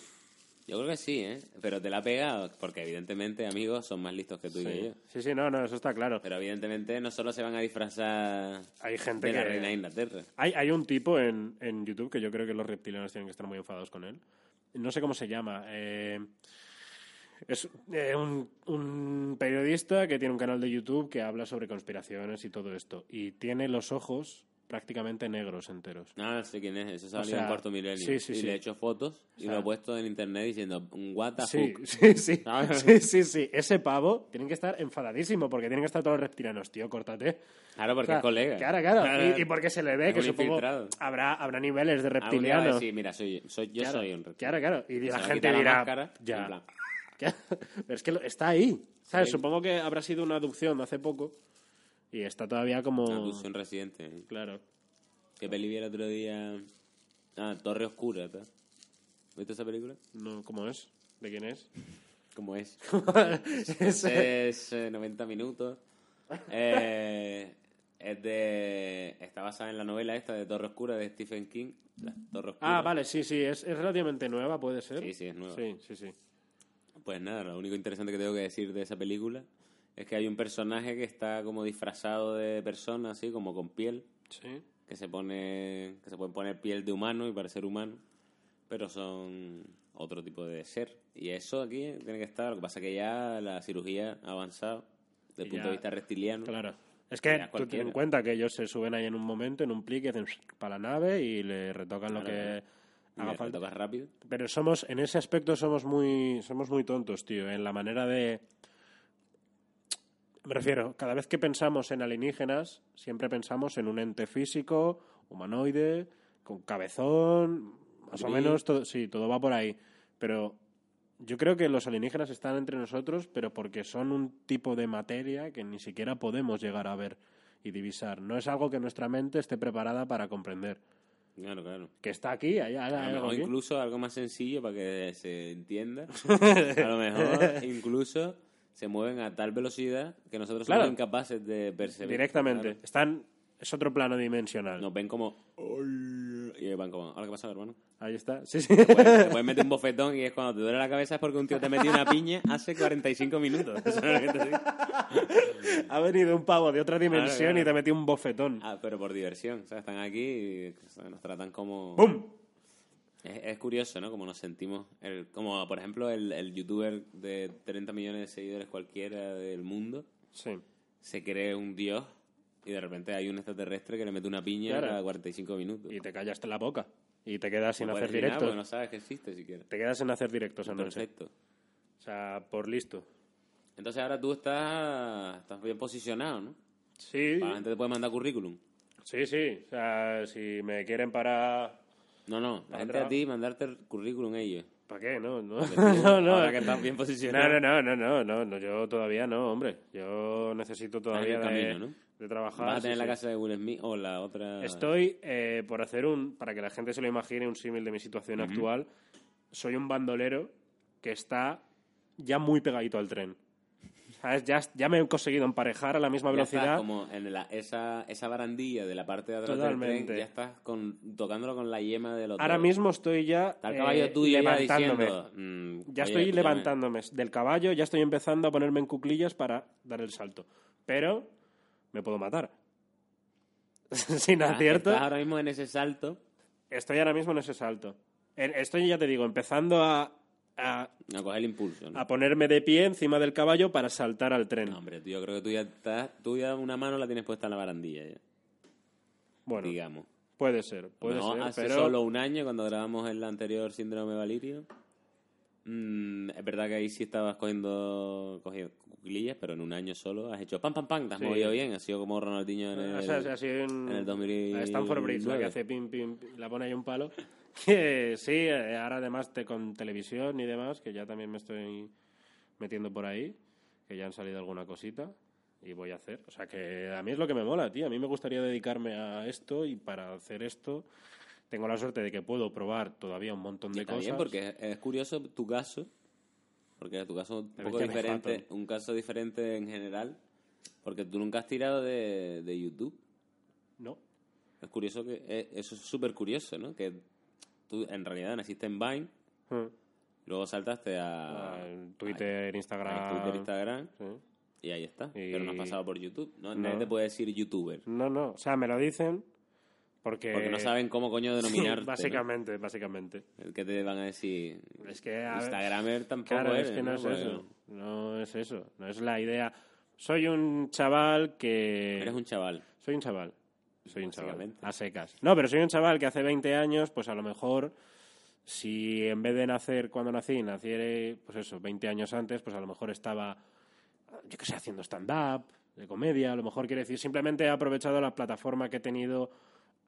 Yo creo que sí, ¿eh? Pero te la ha pegado, porque evidentemente, amigos, son más listos que tú y que yo. Sí, sí, no, no, eso está claro. Pero evidentemente no solo se van a disfrazar Hay gente de que... la reina de Inglaterra. Hay, hay un tipo en, en YouTube que yo creo que los reptilianos tienen que estar muy enfadados con él. No sé cómo se llama. eh, es eh, un, un periodista que tiene un canal de YouTube que habla sobre conspiraciones y todo esto. Y tiene los ojos prácticamente negros enteros. Ah, sé quién es. Eso salió sea, en cuarto milenio. sí, sí, y sí. le he hecho fotos y sea, lo he puesto en internet diciendo un what the Sí, fuck. sí, sí, sí, sí, sí. Ese pavo tienen que estar enfadadísimo porque tienen que estar todos los reptilianos, tío, córtate. Claro, porque O sea, es colega. Claro, claro. Y, y porque se le ve Es que supongo infiltrado. habrá, habrá niveles de Algún día va a reptiliano. decir, mira, soy, soy, yo claro, soy un reptiliano. Claro, claro. Y la gente quitar la dirá, máscara, ya. en plan, Pero es que lo- está ahí. ¿Sabes? Sí. Supongo que habrá sido una adopción de hace poco y está todavía como... Una alusión reciente. ¿eh? Claro. ¿Qué peli vi el otro día? Ah, Torre Oscura. ¿tá? ¿Viste esa película? No, ¿Cómo es? ¿De quién es? ¿Cómo es? Ese- es eh, 90 minutos. Eh, es de. Está basada en la novela esta de Torre Oscura de Stephen King. La Torre Oscura. Ah, vale, sí, sí. Es, es relativamente nueva, puede ser. Sí, sí, es nueva. Sí, sí, sí. Pues nada, lo único interesante que tengo que decir de esa película es que hay un personaje que está como disfrazado de persona, así como con piel, Sí. que se pone que se puede poner piel de humano y parecer humano, pero son otro tipo de ser. Y eso aquí tiene que estar. Lo que pasa es que ya la cirugía ha avanzado desde el punto ya- de vista reptiliano. Claro. Es que tú ten en cuenta que ellos se suben ahí en un momento, en un plic, y hacen para la nave y le retocan lo que Y haga le falta. rápido. Pero somos, en ese aspecto somos muy, somos muy tontos, tío, en la manera de... Me refiero, cada vez que pensamos en alienígenas, siempre pensamos en un ente físico, humanoide, con cabezón, más o menos, todo, sí, todo va por ahí. Pero yo creo que los alienígenas están entre nosotros, pero porque son un tipo de materia que ni siquiera podemos llegar a ver y divisar. No es algo que nuestra mente esté preparada para comprender. Claro, claro. Que está aquí, hay, hay A lo algo mejor aquí. incluso algo más sencillo para que se entienda. A lo mejor incluso se mueven a tal velocidad que nosotros Claro. somos incapaces de percibir. Directamente. Claro. Están, es otro plano dimensional. Nos ven como... Y van como... ¿Ahora qué pasa, hermano? Ahí está. Sí, sí. Te puedes, te puedes meter un bofetón y es cuando te duele la cabeza es porque un tío te metió una piña hace 45 minutos. ¿Sabes lo que te digo? ha venido un pavo de otra dimensión Claro, claro. y te metió un bofetón. Ah, pero por diversión. O sea, están aquí y nos tratan como... ¡Bum! Es, es curioso, ¿no? Como nos sentimos. El, como, por ejemplo, el, el youtuber de 30 millones de seguidores cualquiera del mundo Sí. se cree un dios y de repente hay un extraterrestre que le mete una piña Claro. cada 45 minutos. Y te callaste la boca. Y te quedas sin hacer nada directos. no sabes que existe siquiera. Te quedas sin hacer directos noche. Perfecto. O sea, por listo. Entonces ahora tú estás, estás bien posicionado, ¿no? Sí, La gente te puede mandar currículum. sí, sí. O sea, si me quieren para... No, no, la gente a ti mandarte el currículum ellos. ¿Para qué? No, no. No, no. Ahora que estás bien posicionado. No, no, no, no, no, yo todavía no, hombre. Yo necesito todavía de, trabajar. Vas a tener la casa de Will Smith o la otra. Estoy eh, por hacer un, para que la gente se lo imagine, un símil de mi situación actual. Soy un bandolero que está ya muy pegadito al tren. ¿Sabes? Ya, ya me he conseguido emparejar a la misma Ya estás velocidad. como en la- esa, esa barandilla de la parte de atrás del tren, ya estás con, tocándolo con la yema del otro. Ahora mismo estoy ya Está el eh, caballo tuyo ya levantándome. diciendo... mm, Ya oye, estoy levantándome del caballo, ya estoy empezando a ponerme en cuclillas para dar el salto. Pero me puedo matar. Sin ah, acierto. Estás ahora mismo en ese salto Estoy ahora mismo en ese salto. Estoy, ya te digo, empezando a, a, a coger el impulso. ¿no? a ponerme de pie encima del caballo para saltar al tren. No, hombre, yo creo que tú ya estás... Tú ya una mano la tienes puesta en la barandilla ya, bueno, digamos. puede ser, puede No, ser, hace pero solo un año, cuando grabamos el anterior síndrome Valirio, mm, es verdad que ahí sí estabas cogiendo, cogiendo cuclillas, pero en un año solo has hecho pam, pam, pam, te has Sí. movido bien, has sido como Ronaldinho en el... O sea, o sea, así en, en el 2009. a Stanford Bridge, la que hace pim, pim, pim, la pone ahí un palo. Que sí, eh, ahora además te, con televisión y demás, que ya también me estoy metiendo por ahí, que ya han salido alguna cosita y voy a hacer. O sea, que a mí es lo que me mola, tío. A mí me gustaría dedicarme a esto y para hacer esto tengo la suerte de que puedo probar todavía un montón de cosas. bien, porque es- curioso tu caso, porque tu caso es un poco diferente, un caso diferente en general, porque tú nunca has tirado de, de YouTube. No, Es curioso que, eh, eso es súper curioso, ¿no? Que tú en realidad naciste en Vine, Mm. luego saltaste a, Ah, Twitter, a Instagram. Twitter, Instagram, sí. y ahí está. Y- Pero no has pasado por YouTube, ¿no? No. Nadie te puede decir YouTuber, No, no, o sea, me lo dicen porque... porque no saben cómo coño denominarte. ¿no? básicamente, básicamente. El que te van a decir... Es que a ver, Instagramer tampoco Claro, eres, es que no, es eso. No es eso. No es la idea. Soy un chaval que. Eres un chaval. Soy un chaval. Soy un chaval. A secas. No, pero soy un chaval que hace 20 años, pues a lo mejor, si en vez de nacer cuando nací, naciera, pues eso, 20 años antes, pues a lo mejor estaba, yo qué sé, haciendo stand-up, de comedia, a lo mejor quiere decir, simplemente he aprovechado la plataforma que he tenido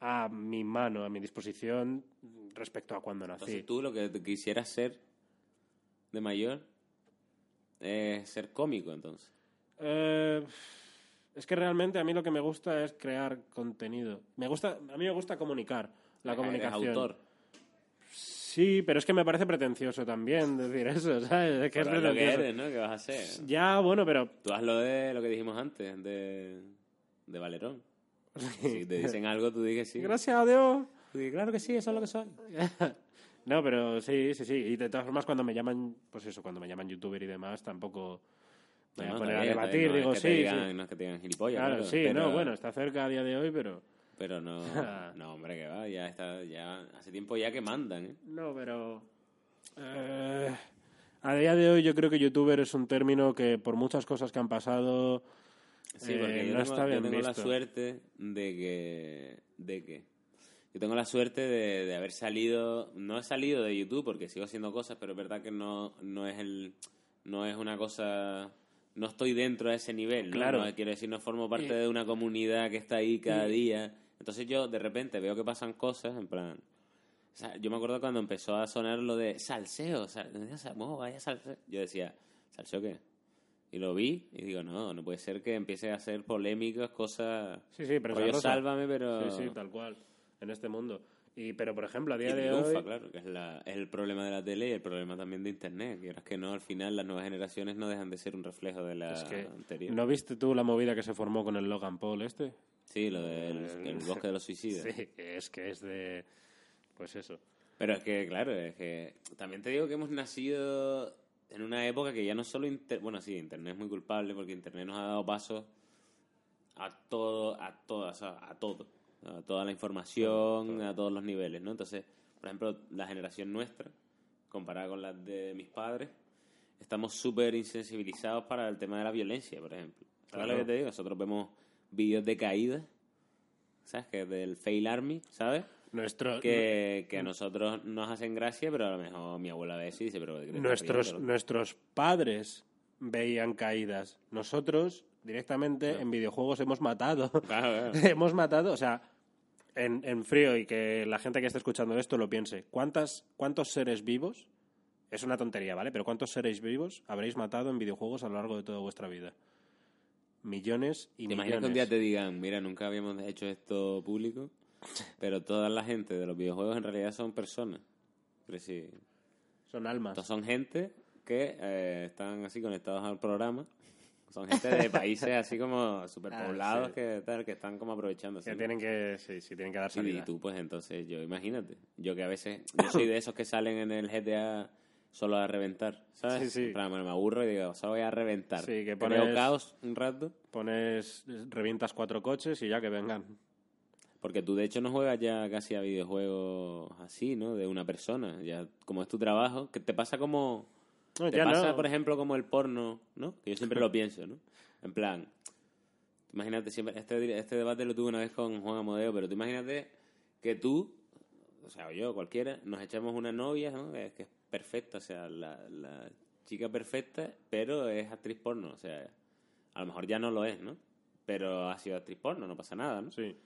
a mi mano, a mi disposición respecto a cuando nací. Entonces tú lo que quisieras ser de mayor es ser cómico, entonces. Eh, es que realmente a mí lo que me gusta es crear contenido. Me gusta, a mí me gusta comunicar, la Eres comunicación. autor. Sí, pero es que me parece pretencioso también decir eso, ¿sabes? Es que Pero es lo que eres, ¿no? ¿Qué vas a hacer? Ya, bueno, pero Tú haz lo de lo que dijimos antes, de, de Valerón. Si te dicen algo, tú dices sí. gracias a Dios. Tú dices, claro que sí, eso es lo que soy. No, pero sí, sí, sí. Y de todas formas, cuando me llaman, pues eso, cuando me llaman youtuber y demás, tampoco me voy a poner a debatir. no Digo, es que sí, te digan, sí. No es que te digan gilipollas. Claro, sí, pero- no, bueno, está cerca a día de hoy, pero... Pero no, no, hombre, que va, ya está, ya hace tiempo ya que mandan, ¿eh? No, pero... eh, a día de hoy yo creo que youtuber es un término que por muchas cosas que han pasado Sí, eh, porque yo no tengo, está bien yo tengo la suerte de que, de que, yo tengo la suerte de, de haber salido, no he salido de YouTube porque sigo haciendo cosas, pero es verdad que no, no es el, no es una cosa, no estoy dentro de ese nivel, ¿no? Claro. No, quiero decir, no formo parte de una comunidad que está ahí cada día. Entonces yo de repente veo que pasan cosas, en plan, o sea, yo me acuerdo cuando empezó a sonar lo de salseo, sal, oh, vaya salseo. Yo decía, ¿salseo qué? Y lo vi y digo, no, no puede ser que empiece a hacer polémicas, cosas... Sí, sí, pero rollo sálvame, pero... Sí, sí, tal cual, en este mundo. Y, pero, por ejemplo, a Y día de triunfa, hoy... claro, que es, la, es el problema de la tele y el problema también de Internet. Quieras que no, al final las nuevas generaciones no dejan de ser un reflejo de la Es que, anterior. ¿no viste tú la movida que se formó con el Logan Paul este? Sí, lo del el bosque de los suicidas. Sí, que es que es de... Pues eso. Pero es que, claro, es que también te digo que hemos nacido en una época que ya no solo... Inter- bueno, sí, Internet es muy culpable porque Internet nos ha dado paso a todo, a todas, a todo. A toda la información, a todos los niveles, ¿no? Entonces, por ejemplo, la generación nuestra, comparada con la de mis padres, estamos súper insensibilizados para el tema de la violencia, por ejemplo. ¿Sabes Claro. lo que te digo? Nosotros vemos vídeos de caídas, ¿sabes? Que del Fail Army, ¿sabes? Nuestro, que, que a nosotros nos hacen gracia, pero a lo mejor mi abuela ve eso y dice, pero ¿de qué te estás nuestros, riendo, loco?". nuestros padres veían caídas. Nosotros, directamente, en videojuegos hemos matado. Claro, claro. hemos matado, o sea, en, en frío y que la gente que esté escuchando esto lo piense. ¿Cuántas, ¿Cuántos seres vivos? Es una tontería, ¿vale? Pero ¿cuántos seres vivos habréis matado en videojuegos a lo largo de toda vuestra vida? Millones y ¿Te imaginas millones. que un día te digan, mira, nunca habíamos hecho esto público, pero toda la gente de los videojuegos en realidad son personas? Sí, Son almas. son gente que eh, están así conectados al programa. Son gente de países así como superpoblados Ah, sí. que, tal, que están como aprovechando. Que tienen que, sí, sí, tienen que dar Y salida. tú, pues entonces, yo imagínate. Yo que a veces, yo soy de esos que salen en el GTA solo a reventar, ¿sabes? Sí, sí. Bueno, me aburro y digo, solo voy a reventar. Sí, que Creo pones- caos un rato. Pones, revientas cuatro coches y ya que vengan. Porque tú, de hecho, no juegas ya casi a videojuegos así, ¿no? De una persona. Ya, como es tu trabajo, que te pasa como... No, Te ya pasa, no. por ejemplo, como el porno, ¿no? Que yo siempre lo pienso, ¿no? En plan, imagínate, siempre este, este debate lo tuve una vez con Juan Amodeo, pero tú imagínate que tú, o sea, o yo, cualquiera, nos echamos una novia, ¿no? Que, que es perfecta, o sea, la, la chica perfecta, pero es actriz porno, o sea, a lo mejor ya no lo es, ¿no? Pero ha sido actriz porno, no pasa nada, ¿no? Sí.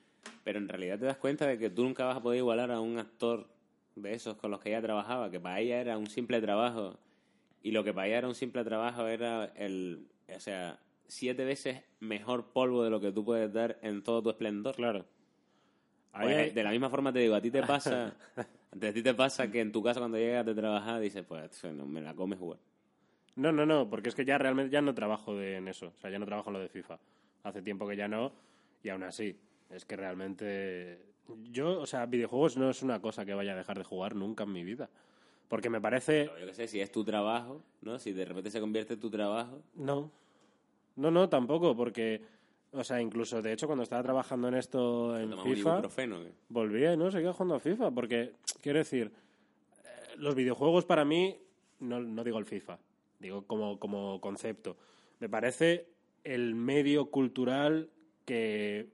Pero en realidad te das cuenta de que tú nunca vas a poder igualar a un actor de esos con los que ella trabajaba, que para ella era un simple trabajo. Y lo que para ella era un simple trabajo era el. O sea, siete veces mejor polvo de lo que tú puedes dar en todo tu esplendor. Claro. Pues, hay- De la misma forma te digo, a ti te pasa. a ti te pasa que en tu casa cuando llegas de trabajar dices, pues no, me la comes jugar. No, no, no, porque es que ya realmente ya no trabajo de, en eso. O sea, ya no trabajo en lo de FIFA. Hace tiempo que ya no, y aún así, es que realmente. Yo, o sea, videojuegos no es una cosa que vaya a dejar de jugar nunca en mi vida. Porque me parece. Pero yo qué sé, si es tu trabajo, ¿no? Si de repente se convierte en tu trabajo. No. No, no, tampoco, porque. O sea, incluso, de hecho, cuando estaba trabajando en esto en FIFA. volví y no seguía jugando a FIFA porque quiero decir eh, los videojuegos para mí no, no digo el FIFA digo como, como concepto me parece el medio cultural que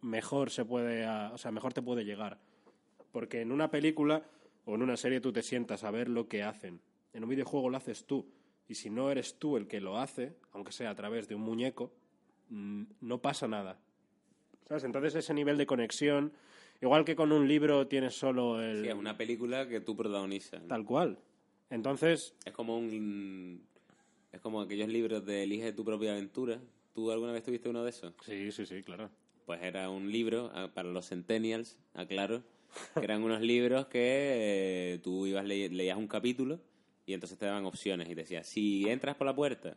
mejor se puede, o sea, mejor te puede llegar. Porque en una película o en una serie tú te sientas a ver lo que hacen. En un videojuego lo haces tú. Y si no eres tú el que lo hace, aunque sea a través de un muñeco, mm, no pasa nada. ¿Sabes? Entonces ese nivel de conexión, igual que con un libro tienes solo el... Sí, es una película que tú protagonizas. ¿no? Tal cual. Entonces, Es como un... Es como aquellos libros de Elige tu propia aventura. ¿Tú alguna vez tuviste uno de esos? sí, sí, sí, claro. Pues era un libro ah, para los centennials, aclaro, eran unos libros que eh, tú ibas ley- leías un capítulo y entonces te daban opciones y te decía, si entras por la puerta,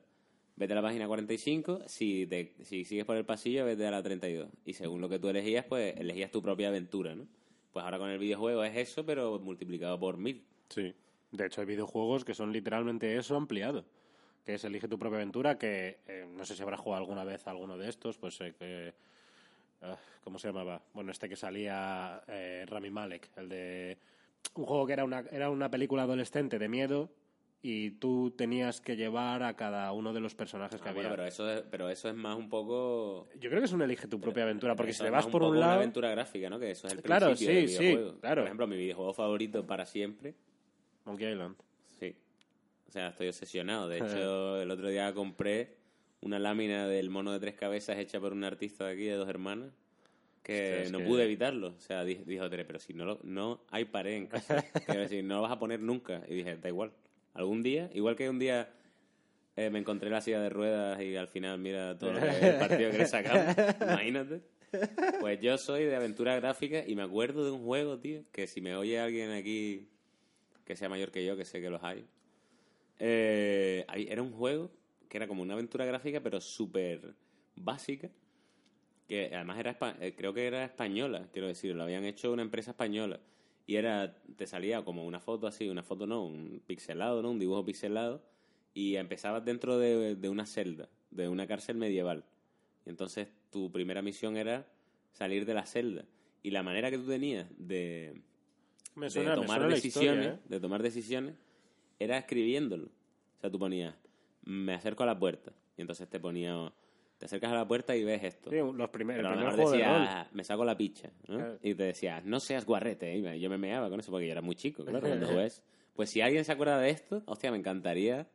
vete a la página 45, si, te, si sigues por el pasillo, vete a la 32. Y según lo que tú elegías, pues elegías tu propia aventura, ¿no? Pues ahora con el videojuego es eso, pero multiplicado por mil. Sí. De hecho, hay videojuegos que son literalmente eso ampliado. Que es Elige tu propia aventura, que eh, no sé si habrás jugado alguna vez alguno de estos, pues eh, que... ah, ¿Cómo se llamaba? Bueno, este que salía eh, Rami Malek, el de... Un juego que era una, era una película adolescente de miedo y tú tenías que llevar a cada uno de los personajes que Ah, había. bueno, pero eso, es, pero eso es más un poco... Yo creo que es un Elige tu propia aventura, porque si te es vas por un una lado... aventura gráfica, ¿no? Que eso es el Claro, principio del sí, sí, videojuego. claro. Por ejemplo, mi videojuego favorito para siempre Monkey Island. Sí. O sea, estoy obsesionado. De hecho, el otro día compré una lámina del mono de tres cabezas hecha por un artista de aquí, de dos hermanas, que no que- pude evitarlo. O sea, di- dijo Tere, pero si no, lo- no hay pared en casa. Decir, no lo vas a poner nunca. Y dije, da igual. Algún día, igual que un día eh, me encontré la silla de ruedas y al final, mira todo lo que- el partido que le sacamos. Imagínate. Pues yo soy de aventura gráfica y me acuerdo de un juego, tío, que si me oye alguien aquí que sea mayor que yo, que sé que los hay, eh, hay- era un juego que era como una aventura gráfica, pero súper básica, que además era, eh, creo que era española, quiero decir, lo habían hecho una empresa española. Y era, te salía como una foto así, una foto no, un pixelado, ¿no? Un dibujo pixelado. Y empezabas dentro de, de una celda, de una cárcel medieval. Y entonces tu primera misión era salir de la celda. Y la manera que tú tenías de, tomar decisiones, historia, ¿eh? de tomar decisiones, era escribiéndolo. O sea, tú ponías, me acerco a la puerta. Y entonces te ponía, te acercas a la puerta y ves esto. Sí, los primer, el Pero a lo primer mejor juego de rol. decía, me saco la picha. ¿no? Claro. Y te decía, no seas guarrete. Y me- yo me meaba con eso porque yo era muy chico, claro, cuando. Pues si alguien se acuerda de esto, hostia, me encantaría.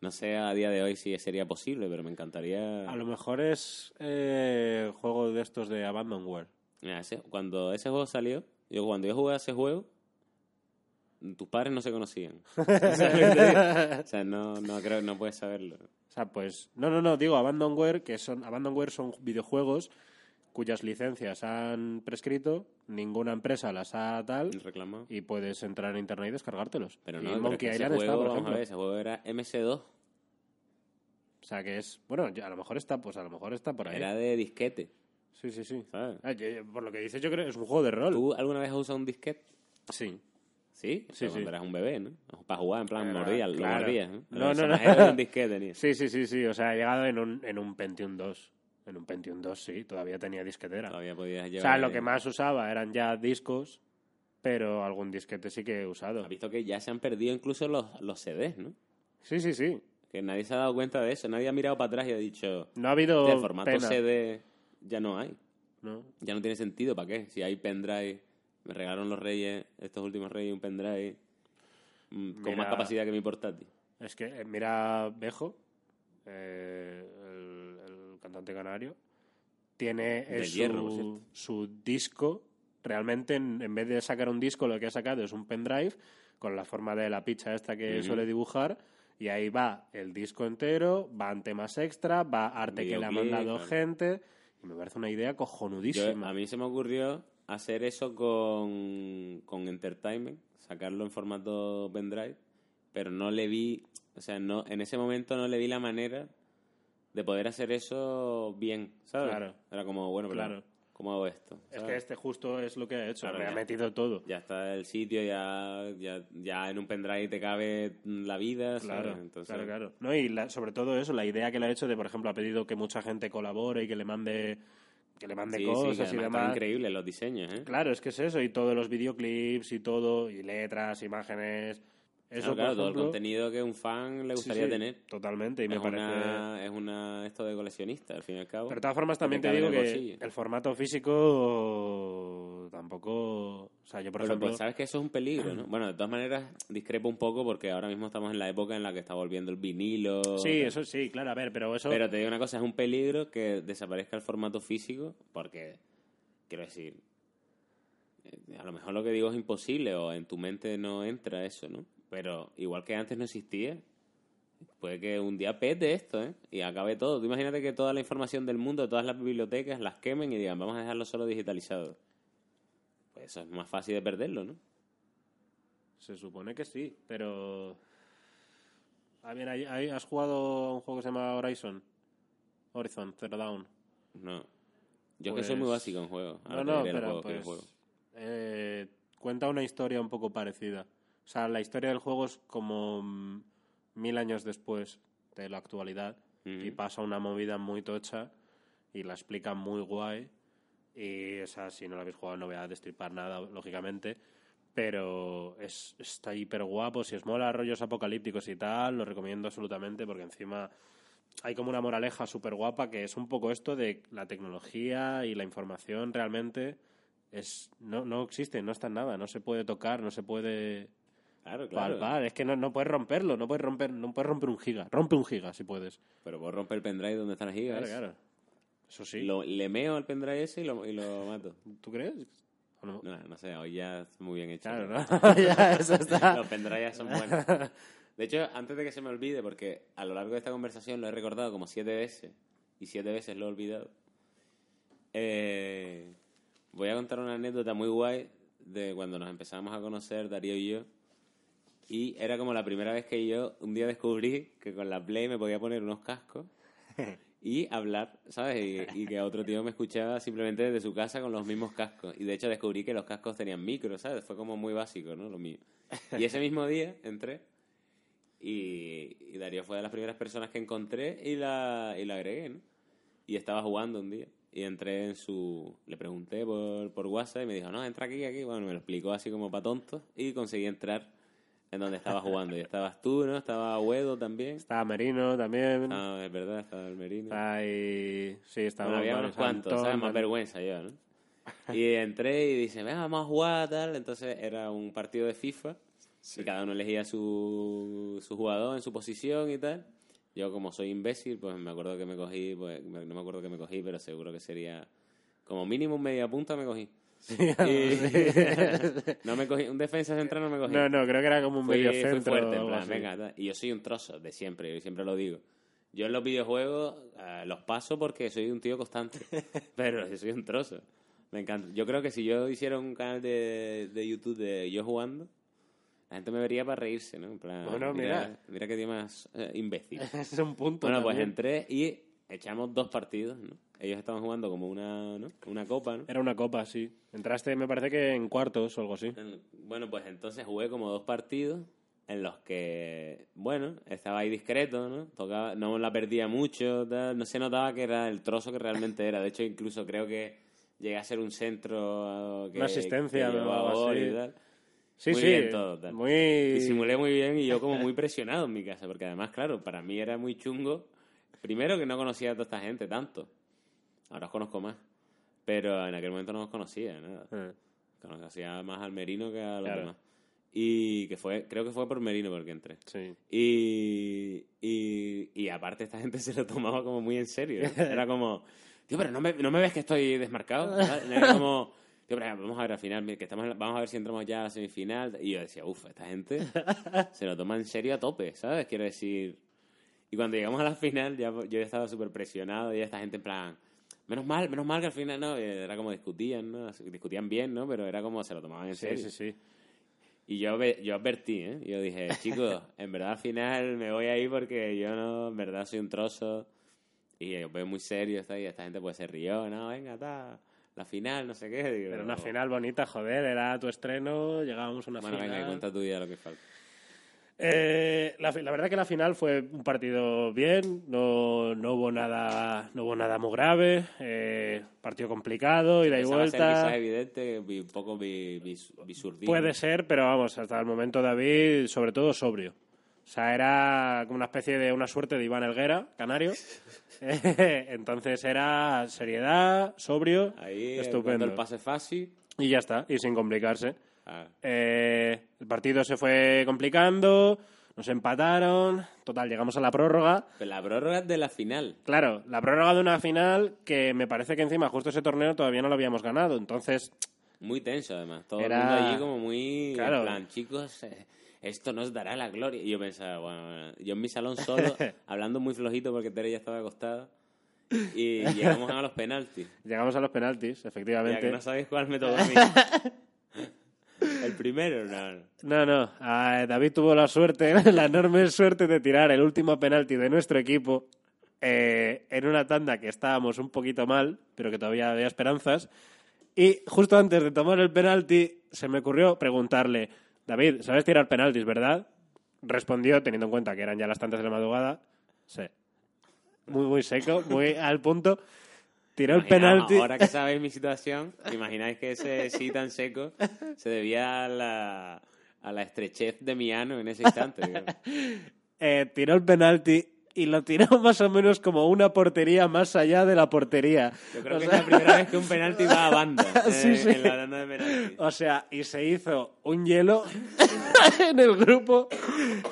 No sé a día de hoy si sería posible, pero me encantaría. A lo mejor es eh, juego de estos de Abandonware. Mira, ese- cuando ese juego salió, yo cuando yo jugué a ese juego, tus padres no se conocían. O sea, no, no creo, no puedes saberlo. O sea, pues... No, no, no, digo Abandonware, que son... Abandonware son videojuegos cuyas licencias han prescrito, ninguna empresa las ha tal, Reclamado. y puedes entrar en internet y descargártelos. Pero Y no, pero es que ese Island está, juego, por vamos a ejemplo. ver, ese juego era MS2, O sea, que es... Bueno, a lo mejor está, pues a lo mejor está por ahí. era de disquete, Sí, sí, sí. ¿sabes? Ah, por lo que dices, yo creo que es un juego de rol. ¿Tú alguna vez has usado un disquete? Sí. Sí, Sí, Pero sí. cuando eras un bebé, ¿no? Para jugar, en plan, Era- mordías, lo claro. mordías, ¿no? No, no, no. de un disquete, Sí, sí, sí, sí. O sea, he llegado en un, en un Pentium 2. En un Pentium 2, sí. Todavía tenía disquetera. Todavía podías O llevar... sea, lo que más usaba eran ya discos, pero algún disquete sí que he usado. Has visto que ya se han perdido incluso los, los CDs, ¿no? Sí, sí, sí. Que nadie se ha dado cuenta de eso. Nadie ha mirado para atrás y ha dicho... No ha habido "Hostia, el formato pena. CD ya no hay. ¿no? Ya no tiene sentido, ¿para qué? Si hay pendrive, me regalaron los reyes, estos últimos reyes, un pendrive mm, con Mira- más capacidad que mi portátil. Es que eh, mira Bejo, eh, el, el cantante canario, tiene De eh, su, hierro, por cierto. su disco. Realmente, en, en vez de sacar un disco, lo que ha sacado es un pendrive con la forma de la picha esta que suele dibujar. Y ahí va el disco entero, van temas extra, va arte que le ha Videoclip, mandado claro. gente. Y me parece una idea Yo, cojonudísima. a mí se me ocurrió hacer eso con, con Entertainment, sacarlo en formato pendrive, pero no le vi, o sea, no en ese momento no le vi la manera de poder hacer eso bien, ¿sabes? Claro. Era como, bueno, pero Claro. ¿cómo hago esto? Es que este justo es lo que ha hecho. Claro, me ha metido todo. Ya está el sitio, ya, ya, ya en un pendrive te cabe la vida, ¿sabes? Claro, Entonces, claro, claro. No, y la- sobre todo eso, la idea que le ha hecho de, por ejemplo, ha pedido que mucha gente colabore y que le mande, que le mande sí, sí, cosas y además están demás. increíbles los diseños, ¿eh? Claro, es que es eso, y todos los videoclips y todo, y letras, imágenes. Eso, Claro, todo el contenido que un fan le gustaría sí, tener. Totalmente, y me es, parece... una, es una esto de coleccionista, al fin y al cabo. Pero de todas formas también te digo que el formato físico tampoco... O sea, yo por Pero, ejemplo... pues, sabes que eso es un peligro, ¿no? Bueno, de todas maneras, discrepo un poco porque ahora mismo estamos en la época en la que está volviendo el vinilo. sí, eso sí, claro, a ver, pero eso... Pero te digo una cosa, es un peligro que desaparezca el formato físico porque, quiero decir, eh, a lo mejor lo que digo es imposible o en tu mente no entra eso, ¿no? Pero igual que antes no existía, puede que un día pete esto, ¿eh? Y acabe todo. Tú imagínate que toda la información del mundo, todas las bibliotecas, las quemen y digan, vamos a dejarlo solo digitalizado. Pues eso es más fácil de perderlo, ¿no? Se supone que sí, pero... A ver, ¿has jugado a un juego que se llama Horizon? Horizon, Zero Dawn. No. Yo es que soy muy Pues- básico en juegos. No, Ahora no, el pero juego pues, juego. eh, cuenta una historia un poco parecida. O sea, la historia del juego es como mm, mil años después de la actualidad y pasa una movida muy tocha y la explica muy guay. Y, o sea, si no la habéis jugado no voy a destripar nada, lógicamente. Pero es, está hiper guapo. Si os mola rollos apocalípticos y tal, lo recomiendo absolutamente porque encima hay como una moraleja súper guapa que es un poco esto de la tecnología y la información realmente es no, no existe, no está en nada, no se puede tocar, no se puede Claro, claro. palpar, es que no, no puedes romperlo, no puedes romper, no puedes romper un giga, rompe un giga si puedes. Pero vos romper el pendrive donde están las gigas. Claro, claro. Eso sí. Lo, le meo al pendrive ese y lo, y lo mato. ¿Tú crees? ¿O no? No, no sé, hoy ya es muy bien hecho. Claro, ¿no? ya, eso está. Los pendrives son buenos. De hecho, antes de que se me olvide, porque a lo largo de esta conversación lo he recordado como siete veces y siete veces lo he olvidado, eh, voy a contar una anécdota muy guay de cuando nos empezamos a conocer, Darío y yo. Y era como la primera vez que yo un día descubrí que con la Play me podía poner unos cascos y hablar, ¿sabes? Y, y que otro tío me escuchaba simplemente desde su casa con los mismos cascos. Y de hecho descubrí que los cascos tenían micro, ¿sabes? Fue como muy básico, ¿no? Lo mío. Y ese mismo día entré y, y Darío fue de las primeras personas que encontré y la, y la agregué, ¿no? Y estaba jugando un día. Y entré en su... Le pregunté por, por WhatsApp y me dijo, no, entra aquí, aquí. Bueno, me lo explicó así como para tontos y conseguí entrar en donde estaba jugando. Y estabas tú, ¿no? Estaba Huedo también. Está Merino también. Ah, es verdad, estaba el Merino. Ahí, sí, está Bueno, había unos cuantos, ¿sabes? Más vergüenza yo, ¿no? Y entré y dice, venga, vamos a jugar, tal. Entonces era un partido de FIFA y cada uno elegía su, su jugador en su posición y tal. Yo, como soy imbécil, pues me acuerdo que me cogí, pues no me acuerdo que me cogí, pero seguro que sería como mínimo media punta me cogí. Y- no me cogí, un defensa central no me cogí. No, no, creo que era como un Fui- medio fui centro. fuerte, en plan, venga, y yo soy un trozo de siempre, yo siempre lo digo. Yo en los videojuegos eh, los paso porque soy un tío constante, pero yo soy un trozo. Me encanta. Yo creo que si yo hiciera un canal de, de YouTube de yo jugando, la gente me vería para reírse, ¿no? En plan, Bueno, mira, mira. mira qué tío más eh, imbécil. Ese es un punto. bueno, pues entré y echamos dos partidos, ¿no? Ellos estaban jugando como una, ¿no? Una copa, ¿no? Era una copa, sí. Entraste, me parece que en cuartos o algo así. En- Bueno, pues entonces jugué como dos partidos en los que, bueno, estaba ahí discreto, ¿no? Tocaba, no la perdía mucho, tal, no se notaba que era el trozo que realmente era. De hecho, incluso creo que llegué a ser un centro uh, que, Una asistencia, que ¿no? llevaba así. y tal. Sí, Muy sí. bien todo, tal. Muy. Disimulé muy bien y yo como muy presionado en mi casa, porque además, claro, para mí era muy chungo. Primero que no conocía a toda esta gente tanto. Ahora os conozco más. Pero en aquel momento no os conocía, nada. Eh, Conocía más al Merino que a los Claro. demás. Y que fue, creo que fue por Merino porque entré. Sí. Y, y, y aparte esta gente se lo tomaba como muy en serio. ¿eh? Era como, tío, pero no me, no me ves que estoy desmarcado. Era como, tío, pero vamos a ver al final, que estamos, vamos a ver si entramos ya a la semifinal. Y yo decía, uff, esta gente se lo toma en serio a tope, ¿sabes? Quiero decir... Y cuando llegamos a la final, ya, yo estaba súper presionado y esta gente en plan, menos mal, menos mal que al final, ¿no? Y Era como discutían, ¿no? Discutían bien, ¿no? Pero era como se lo tomaban en Sí, serio. sí, sí. Y yo, yo advertí, ¿eh? Yo dije, chicos, en verdad al final me voy ahí porque yo no, en verdad soy un trozo. Y os veo muy serio, está ahí, esta gente pues se rió, no, venga, está, la final, no sé qué. Digo, Pero una final bonita, joder, era tu estreno, llegábamos a una Bueno, final. venga, y cuenta tu día lo que falta. Eh, la, la verdad que la final fue un partido bien, no, no hubo nada no hubo nada muy grave, eh, partido complicado, ida y Esa va a ser vuelta. quizás evidente, vi- un poco bisurdismo. Puede ser, pero vamos, hasta el momento David, sobre todo sobrio. O sea, era como una especie de una suerte de Iván Elguera, canario. Entonces era seriedad, sobrio, Ahí, estupendo. el pase fácil. Y ya está, y sin complicarse. Ah, Eh, el partido se fue complicando, nos empataron, total, llegamos a la prórroga. pero la prórroga de la final. Claro, la prórroga de una final que me parece que encima justo ese torneo todavía no lo habíamos ganado. Entonces, Muy tenso, además. Todo Era- el mundo allí como muy... Claro. En plan, chicos, eh, esto nos dará la gloria. Y yo pensaba, bueno, yo en mi salón solo, hablando muy flojito porque Tere ya estaba acostada. Y llegamos a los penaltis. llegamos a los penaltis, Ya efectivamente. que no sabéis cuál me tocó a mí. El primero, no. no. No, ah, David tuvo la suerte, la enorme suerte de tirar el último penalti de nuestro equipo eh, en una tanda que estábamos un poquito mal, pero que todavía había esperanzas. Y justo antes de tomar el penalti, se me ocurrió preguntarle, David, ¿sabes tirar penaltis, verdad? Respondió, teniendo en cuenta que eran ya las tantas de la madrugada, sí. Muy, muy seco, muy al punto. Tiró el penalti. Ahora que sabéis mi situación, imagináis que ese sí tan seco se debía a la, a la estrechez de mi ano en ese instante. eh, tiró el penalti y lo tiró más o menos como una portería más allá de la portería. Yo creo O que sea, es la primera vez que un penalti va a banda eh, Sí, sí. en la banda de penalti. O sea, y se hizo un hielo en el grupo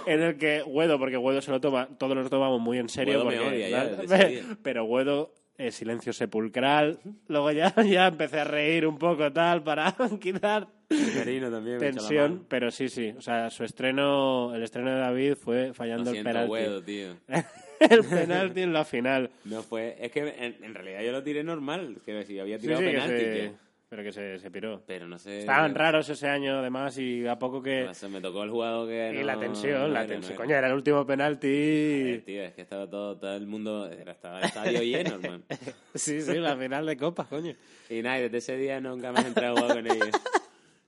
en el que Guedo, porque Guedo se lo toma, todos nos lo tomamos muy en serio. Guedo me porque, odia ya. Pero Guedo, eh, silencio sepulcral. Luego ya, ya empecé a reír un poco tal para quitar también tensión. Pero sí, sí. O sea, su estreno, el estreno de David fue fallando el penalti. Tío. el penalti en la final. No fue... Es que en, en realidad yo lo tiré normal. Quiero decir, había Sí, tirado sí, que penalti, tío. Pero que se, se piró. Pero no sé... Estaban raros ese año, además, y a poco que... Se me tocó el jugador que Y no- la tensión, no la tensión. no. Coño, era el último penalti. Eh, tío, es que estaba todo, todo el mundo... Estaba el estadio lleno, hermano. Sí, sí, la final de Copa, coño. Y nada, desde ese día nunca más entré a jugar con ellos.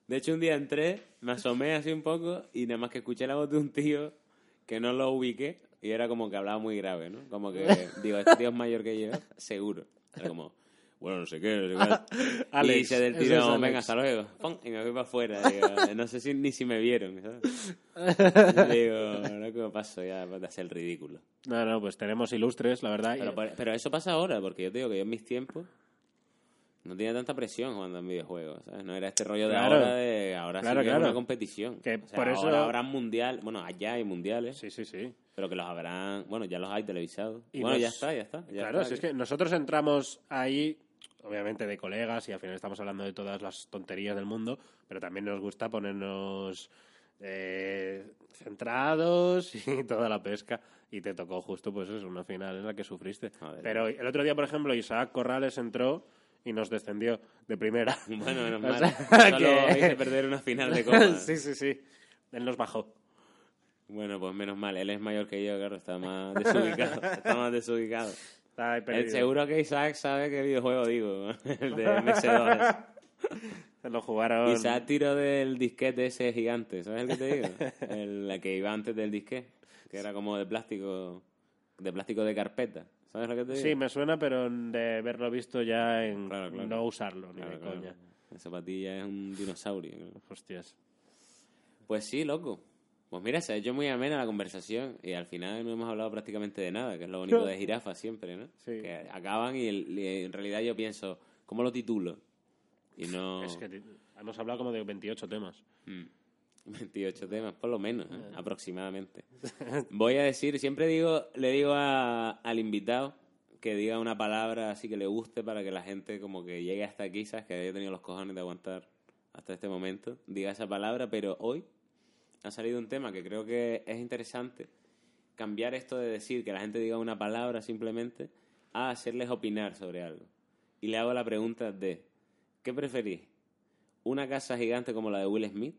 De hecho, un día entré, me asomé así un poco y nada más que escuché la voz de un tío que no lo ubiqué y era como que hablaba muy grave, ¿no? Como que, digo, este tío es mayor que yo, seguro. Era como, bueno, no sé qué, no sé qué. Alex, y se del es tiro, Alex. venga, hasta luego. Pum, Y me fui para afuera. Digo, no sé si, ni si me vieron, ¿sabes? Digo, no que me paso ya de hacer el ridículo. No, no, pues tenemos ilustres, la verdad. Pero, pero eso pasa ahora, porque yo te digo que yo en mis tiempos no tenía tanta presión jugando en videojuegos, ¿sabes? No era este rollo de ahora de ahora Claro, sí que es claro. una competición. Que O sea, por eso- ahora habrá mundial, bueno, allá hay mundiales, Sí, sí, sí. pero que los habrán, bueno, ya los hay televisados. Y bueno, nos- ya está, ya está. ya claro, está si es que nosotros entramos ahí, obviamente de colegas, y al final estamos hablando de todas las tonterías del mundo, pero también nos gusta ponernos eh, centrados y toda la pesca. Y te tocó justo, pues eso, una final en la que sufriste. Pero el otro día, por ejemplo, Isaac Corrales entró y nos descendió de primera. Bueno, menos O mal. sea, Solo que- perder una final de copa. sí, sí, sí. Él nos bajó. Bueno, pues menos mal. Él es mayor que yo, claro, está más desubicado. está más desubicado. Está perdido. seguro que Isaac sabe qué videojuego digo, el de MS2. Se lo jugaron. Isaac tiró del disquete ese gigante, ¿sabes el que te digo? El, la que iba antes del disquete, que era como de plástico, de plástico de carpeta. ¿Sabes lo que te digo? Sí, me suena, pero de haberlo visto ya en Claro, claro. no usarlo ni Claro, de coña. Esa patilla es un dinosaurio. Hostias. Pues sí, loco. Pues mira, se ha hecho muy amena la conversación y al final no hemos hablado prácticamente de nada, que es lo bonito de jirafa siempre, ¿no? Sí. Que acaban y, el- y en realidad yo pienso, ¿cómo lo titulo? Y no... Es que hemos hablado como de 28 temas. Mm. 28 temas, por lo menos, ¿eh? aproximadamente. Voy a decir, siempre digo, le digo a- al invitado que diga una palabra así que le guste para que la gente como que llegue hasta aquí, ¿sabes? Que haya tenido los cojones de aguantar hasta este momento. Diga esa palabra, pero hoy ha salido un tema que creo que es interesante. Cambiar esto de decir que la gente diga una palabra simplemente a hacerles opinar sobre algo. Y le hago la pregunta de, ¿qué preferís? ¿Una casa gigante como la de Will Smith?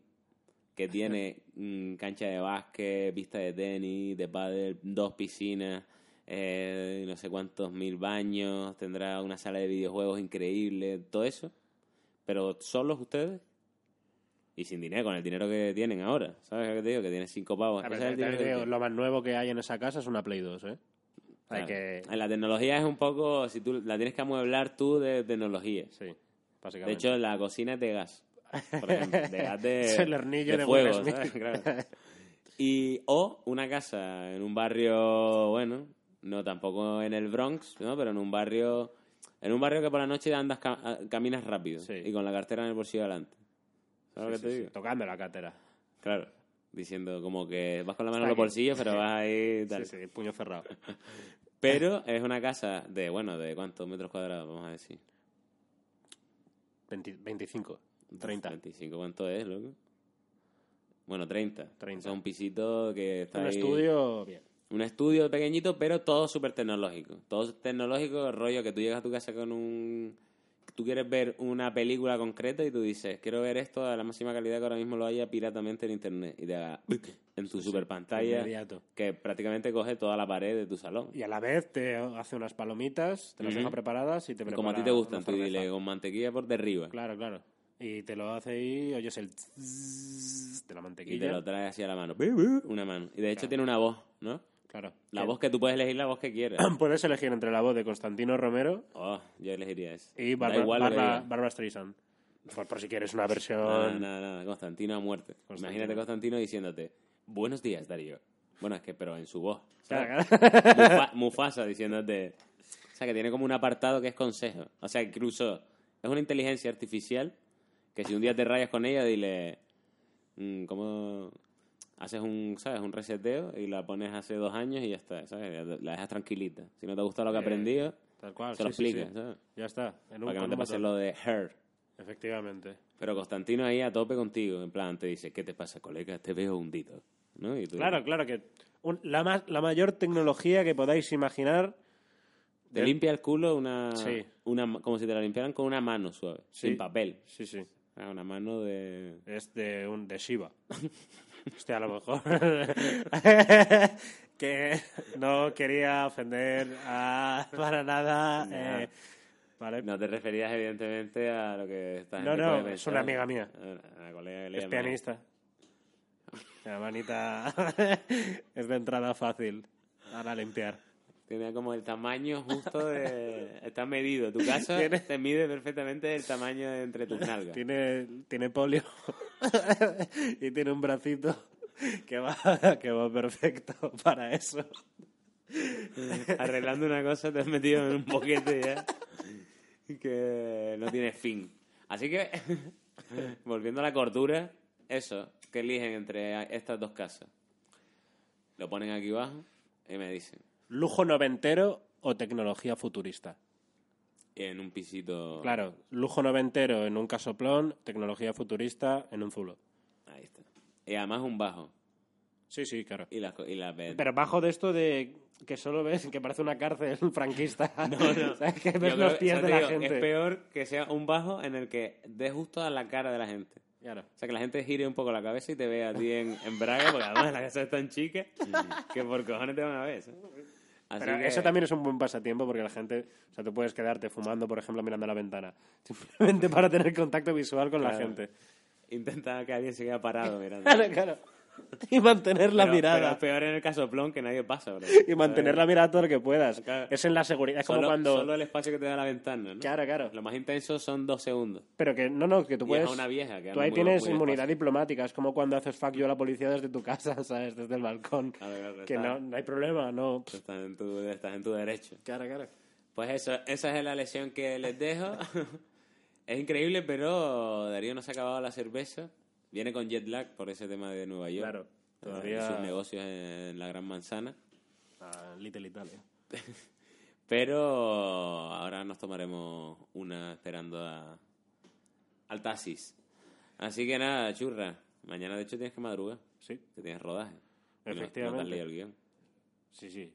que tiene mm, cancha de básquet, pista de tenis, de pádel, dos piscinas, eh, no sé cuántos mil baños, tendrá una sala de videojuegos increíble, todo eso, pero solos ustedes Y sin dinero, con el dinero que tienen ahora. ¿Sabes que te digo? Que tienes cinco pavos. A ver, Ese es el te- te dinero que digo, tienes. lo más nuevo que hay en esa casa es una Play 2, ¿eh? Que... La tecnología es un poco, si tú la tienes que amueblar tú de tecnología. Sí, De hecho, la cocina es de gas. Por ejemplo, de gas de, Es el hornillo de. Claro. Y, o una casa en un barrio, bueno, no tampoco en el Bronx, ¿no? pero en un barrio en un barrio que por la noche andas caminas rápido Sí. y con la cartera en el bolsillo adelante. ¿Sabes lo Sí, que te sí, sí, digo? Tocando la cátedra. Claro, diciendo como que vas con la mano en los bolsillos, pero vas ahí tal. Sí, sí, puño cerrado. Pero es una casa de, bueno, de cuántos metros cuadrados, vamos a decir. 20 25, 30. 25, ¿cuánto es, loco? Bueno, 30. 30. Es un pisito que está Un ahí- estudio, bien. Un estudio pequeñito, pero todo súper tecnológico. Todo tecnológico, rollo que tú llegas a tu casa con un... Tú quieres ver una película concreta y tú dices, quiero ver esto a la máxima calidad que ahora mismo lo haya piratamente en internet. Y te haga en tu super pantalla Inmediato. que prácticamente coge toda la pared de tu salón. Y a la vez te hace unas palomitas, te las deja preparadas y te Y prepara como a ti te gustan, tú dile con mantequilla por derriba. Claro, claro. Y te lo hace ahí, oyes el de la Y te mantequilla. lo trae así a la mano. Una mano. Y de hecho Claro. tiene una voz, ¿no? Claro. La Que- voz que tú puedes elegir la voz que quieras. Puedes elegir entre la voz de Constantino Romero Oh, yo elegiría eso. y Barbara, igual Barbara, Streisand. Por, por si quieres una versión... Nada, nada, nada. Constantino a muerte. Constantino. Imagínate Constantino diciéndote, buenos días, Darío. Bueno, es que, pero en su voz. ¿sabes? Claro, claro. Mufa- Mufasa diciéndote... O sea, que tiene como un apartado que es consejo. O sea, incluso es una inteligencia artificial que si un día te rayas con ella, dile... mm, ¿Cómo...? Haces un, ¿sabes? Un reseteo y la pones hace dos años y ya está, ¿sabes? La dejas tranquilita. Si no te gusta lo que Eh, aprendido, Tal cual. se lo sí, explicas, sí. ¿sabes? Ya está. En un, Para que no te pase lo de her. Efectivamente. Pero Constantino ahí a tope contigo, en plan, te dice, ¿qué te pasa, colega? Te veo hundido. ¿No? Y tú, Claro, claro que un- la, más, la mayor tecnología que podáis imaginar Te limpia el culo una, Sí. una como si te la limpiaran con una mano suave, sin papel. Sí, sí. Ah, Una mano de... Es de un de Shiva. Hostia, a lo mejor. que no quería ofender a, para nada. Nah. eh, vale. No te referías, evidentemente, a lo que esta No, no, es una amiga mía. A la colega que le es llama. pianista. La manita es de entrada fácil para limpiar. Tiene como el tamaño justo de... Está medido. Tu casa Tiene- te mide perfectamente el tamaño de entre tus nalgas. Tiene, tiene polio y tiene un bracito que va, que va perfecto para eso. arreglando una cosa te has metido en un boquete ya que no tiene fin. Así que, volviendo a la cordura, eso, que eligen entre estas dos casas. Lo ponen aquí abajo y me dicen, ¿Lujo noventero o tecnología futurista? en un pisito... Claro, lujo noventero en un casoplón, tecnología futurista en un zulo. Ahí está. Y además un bajo. Sí, sí, claro. Y las y ven- Pero bajo de esto de que solo ves que parece una cárcel franquista. No, no. ¿Sabes? Que Yo ves los que- pies o sea, de la digo, gente. Es peor que sea un bajo en el que dé justo a la cara de la gente. Claro. O sea, que la gente gire un poco la cabeza y te vea a ti en, en Braga, porque además la casa es tan chica que por cojones te van a ver. ¿sabes? Así Pero que eso también es un buen pasatiempo porque la gente, o sea, tú puedes quedarte fumando, por ejemplo, mirando a la ventana, simplemente para tener contacto visual con la gente. Intenta que alguien se quede parado mirando. Claro, claro. Y mantener la Pero- mirada. pero es peor en el casoplón que nadie pasa, bro. y mantener la mirada todo lo que puedas. Claro. Es en la seguridad. Es como cuando. solo el espacio que te da la ventana, ¿no? Claro, claro. Lo más intenso son dos segundos. Pero que no, no, que tú Y es a puedes. una vieja que tú ahí muy- tienes muy inmunidad diplomática. Es como cuando haces fuck you a la policía desde tu casa, ¿sabes? Desde el balcón. Claro, claro, que no, no hay problema, no. Estás en tu, estás en tu derecho. Claro, claro. Pues eso, esa es la lección que les dejo. es increíble, pero Darío no se ha acabado la cerveza. Viene con jet lag por ese tema de Nueva York. Claro, Eh, todavía- Sus negocios en la Gran Manzana. Ah, Little Italia. Pero ahora nos tomaremos una esperando a, al taxis. Así que nada, churra. Mañana, de hecho, tienes que madrugar. Sí, Que tienes rodaje. Y no- No, te Efectivamente. has leído el guion. sí, sí.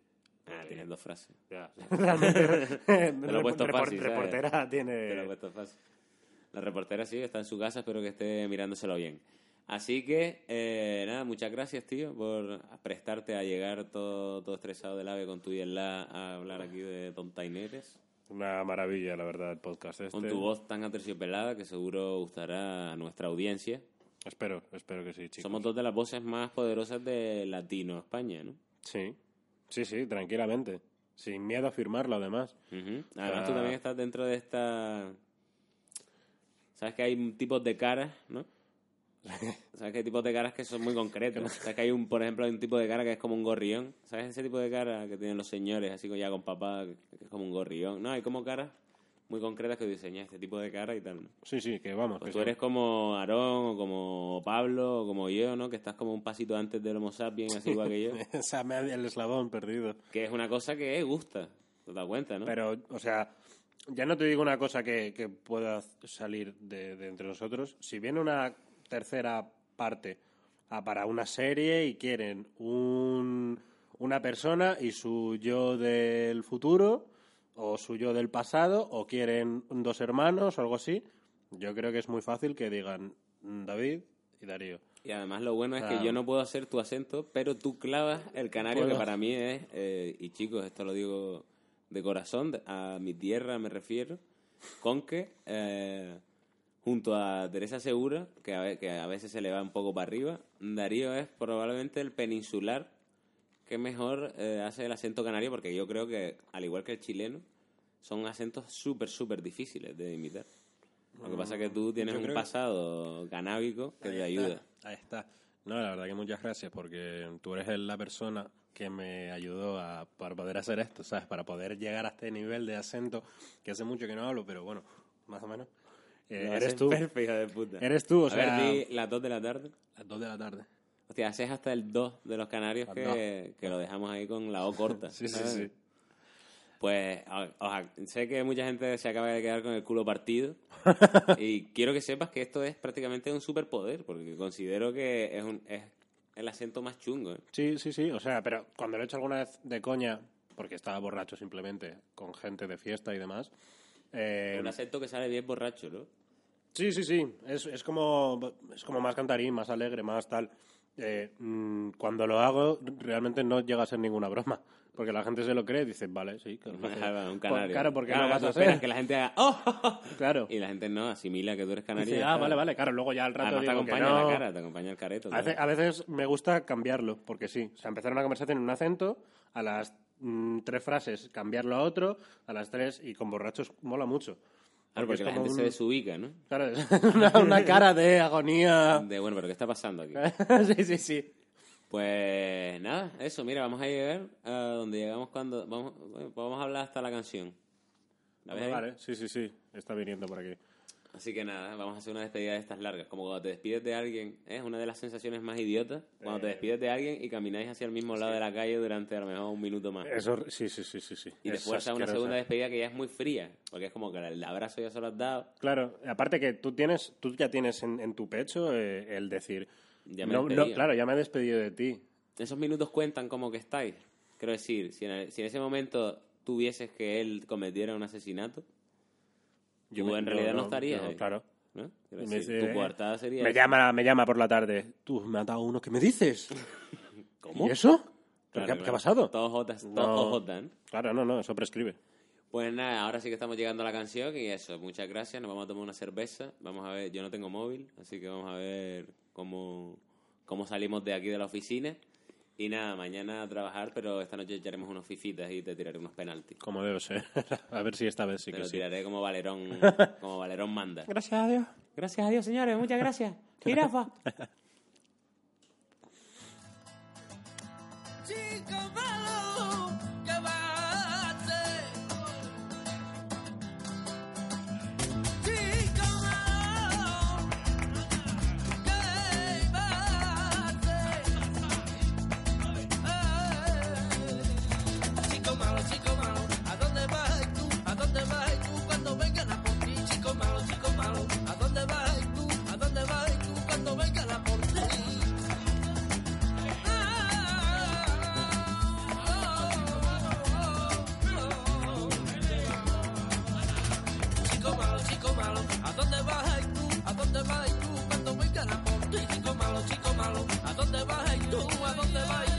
Ah, Eh, tienes dos frases. Ya. Realmente, lo he puesto fácil, reportera Te lo he tiene... puesto fácil. La reportera sí, está en su casa, espero que esté mirándoselo bien. Así que, eh, nada, muchas gracias, tío, por prestarte a llegar todo, todo estresado del ave con tu y la a hablar aquí de tontaineres. Una maravilla, la verdad, el podcast este. Con tu voz tan aterciopelada que seguro gustará a nuestra audiencia. Espero, espero que sí, chicos. Somos dos de las voces más poderosas de Latino España, ¿no? Sí, sí, sí, tranquilamente. Sin miedo a firmarlo, además. Ujú. Además, Ah. tú también estás dentro de esta. ¿Sabes que hay tipos de caras, no? ¿Sabes que hay tipos de caras que son muy concretos? ¿Sabes que hay, un, por ejemplo, hay un tipo de cara que es como un gorrión? ¿Sabes ese tipo de cara que tienen los señores, así como ya con papá, que es como un gorrión? No, hay como caras muy concretas que diseñan este tipo de cara y tal, ¿no? Sí, sí, que vamos. Pues que tú eres como Aarón o como Pablo o como yo, ¿no? Que estás como un pasito antes del Homo sapiens, así igual que yo. o sea, me el eslabón perdido. Que es una cosa que gusta, te das cuenta, ¿no? Pero, o sea, ya no te digo una cosa que, que pueda salir de, de entre nosotros. Si viene una tercera parte a para una serie y quieren un, una persona y su yo del futuro o su yo del pasado o quieren dos hermanos o algo así, yo creo que es muy fácil que digan mm, David y Darío. Y además lo bueno es Ah. que yo no puedo hacer tu acento, pero tú clavas el canario Puedo. que para mí es, eh, y chicos, esto lo digo de corazón, a mi tierra me refiero, con que eh, junto a Teresa Segura, que a, ve- que a veces se le va un poco para arriba, Darío es probablemente el peninsular que mejor eh, hace el acento canario, porque yo creo que, al igual que el chileno, son acentos súper, súper difíciles de imitar. Lo que pasa es que tú tienes yo un que- pasado canábico que te ayuda. Ahí está. No, la verdad que muchas gracias porque tú eres la persona que me ayudó a, para poder hacer esto, ¿sabes? Para poder llegar a este nivel de acento que hace mucho que no hablo, pero bueno, más o menos. Eh, eres tú. perfecto, de puta. Eres tú, o a sea, ver, las 2 de la tarde. las dos de la tarde. Hostia, haces hasta el 2 de los canarios que, que lo dejamos ahí con la O corta. Sí, sí, ¿sabes? sí. Pues o- oja- sé que mucha gente se acaba de quedar con el culo partido y quiero que sepas que esto es prácticamente un superpoder porque considero que es, un, es el acento más chungo. ¿eh? Sí, sí, sí, o sea, pero cuando lo he hecho alguna vez de coña, porque estaba borracho simplemente, con gente de fiesta y demás, eh, Un acento que sale bien borracho, ¿no? Sí, sí, sí. Es, es, como, es como más cantarín, más alegre, más tal. Eh, mm, cuando lo hago, realmente no llega a ser ninguna broma. Porque la gente se lo cree y dice, vale, sí. Que un canario. Claro, porque Claro, no vas a hacer. que la gente haga ¡Oh! Claro. Y la gente no, asimila que tú eres canario. Dice, ah, vale, vale. Claro, luego ya al rato Además te digo que acompaña no. la cara, te acompaña el careto. A veces, a veces me gusta cambiarlo, porque sí. O sea, empezar una conversación en un acento, a las mm, tres frases cambiarlo a otro, a las tres, y con borrachos mola mucho. Claro, porque es la gente se un- desubica, ¿no? Claro, una, una cara de agonía. De, bueno, pero ¿qué está pasando aquí? sí, sí, sí. Pues nada, eso, mira, vamos a llegar a donde llegamos cuando... Vamos, pues vamos a hablar hasta la canción. ¿La ves ahí? Vale, sí, sí, sí. Está viniendo por aquí. Así que nada, vamos a hacer una despedida de estas largas. Como cuando te despides de alguien, es una de las sensaciones más idiotas. Cuando te despides de alguien y camináis hacia el mismo lado de la calle durante a lo mejor un minuto más. Eso, sí, sí, sí, sí. sí. Y Es después a una segunda despedida que ya es muy fría. Porque es como que el abrazo ya se lo has dado. Claro, aparte que tú tienes, tú ya tienes en, en tu pecho eh, el decir, Ya me he no, no, claro, ya me he despedido de ti. Esos minutos cuentan como que estáis. Quiero decir, si en, el- si en ese momento tuvieses que él cometiera un asesinato, Yo me- en realidad no, ahí, Claro. ¿no? Me tu coartada sería... Me llama, me llama por la tarde. Tú me has dado uno, ¿qué me dices? ¿Cómo? ¿Y eso? ¿Pero Claro, ¿Qué, claro. qué ha pasado? Todos jotas, ¿no? Claro, no, no, eso prescribe. Pues nada, ahora sí que estamos llegando a la canción y eso, muchas gracias, nos vamos a tomar una cerveza, vamos a ver, yo no tengo móvil, así que vamos a ver cómo, cómo salimos de aquí de la oficina. Y nada, mañana a trabajar, pero esta noche echaremos unos fifitas y te tiraré unos penaltis. Como debe ser. a ver si esta vez sí te que lo sí. tiraré como Valerón, como Valerón manda. Gracias a Dios. Gracias a Dios, señores, muchas gracias. Jirafa. dónde vas y tú? ¿A dónde vas?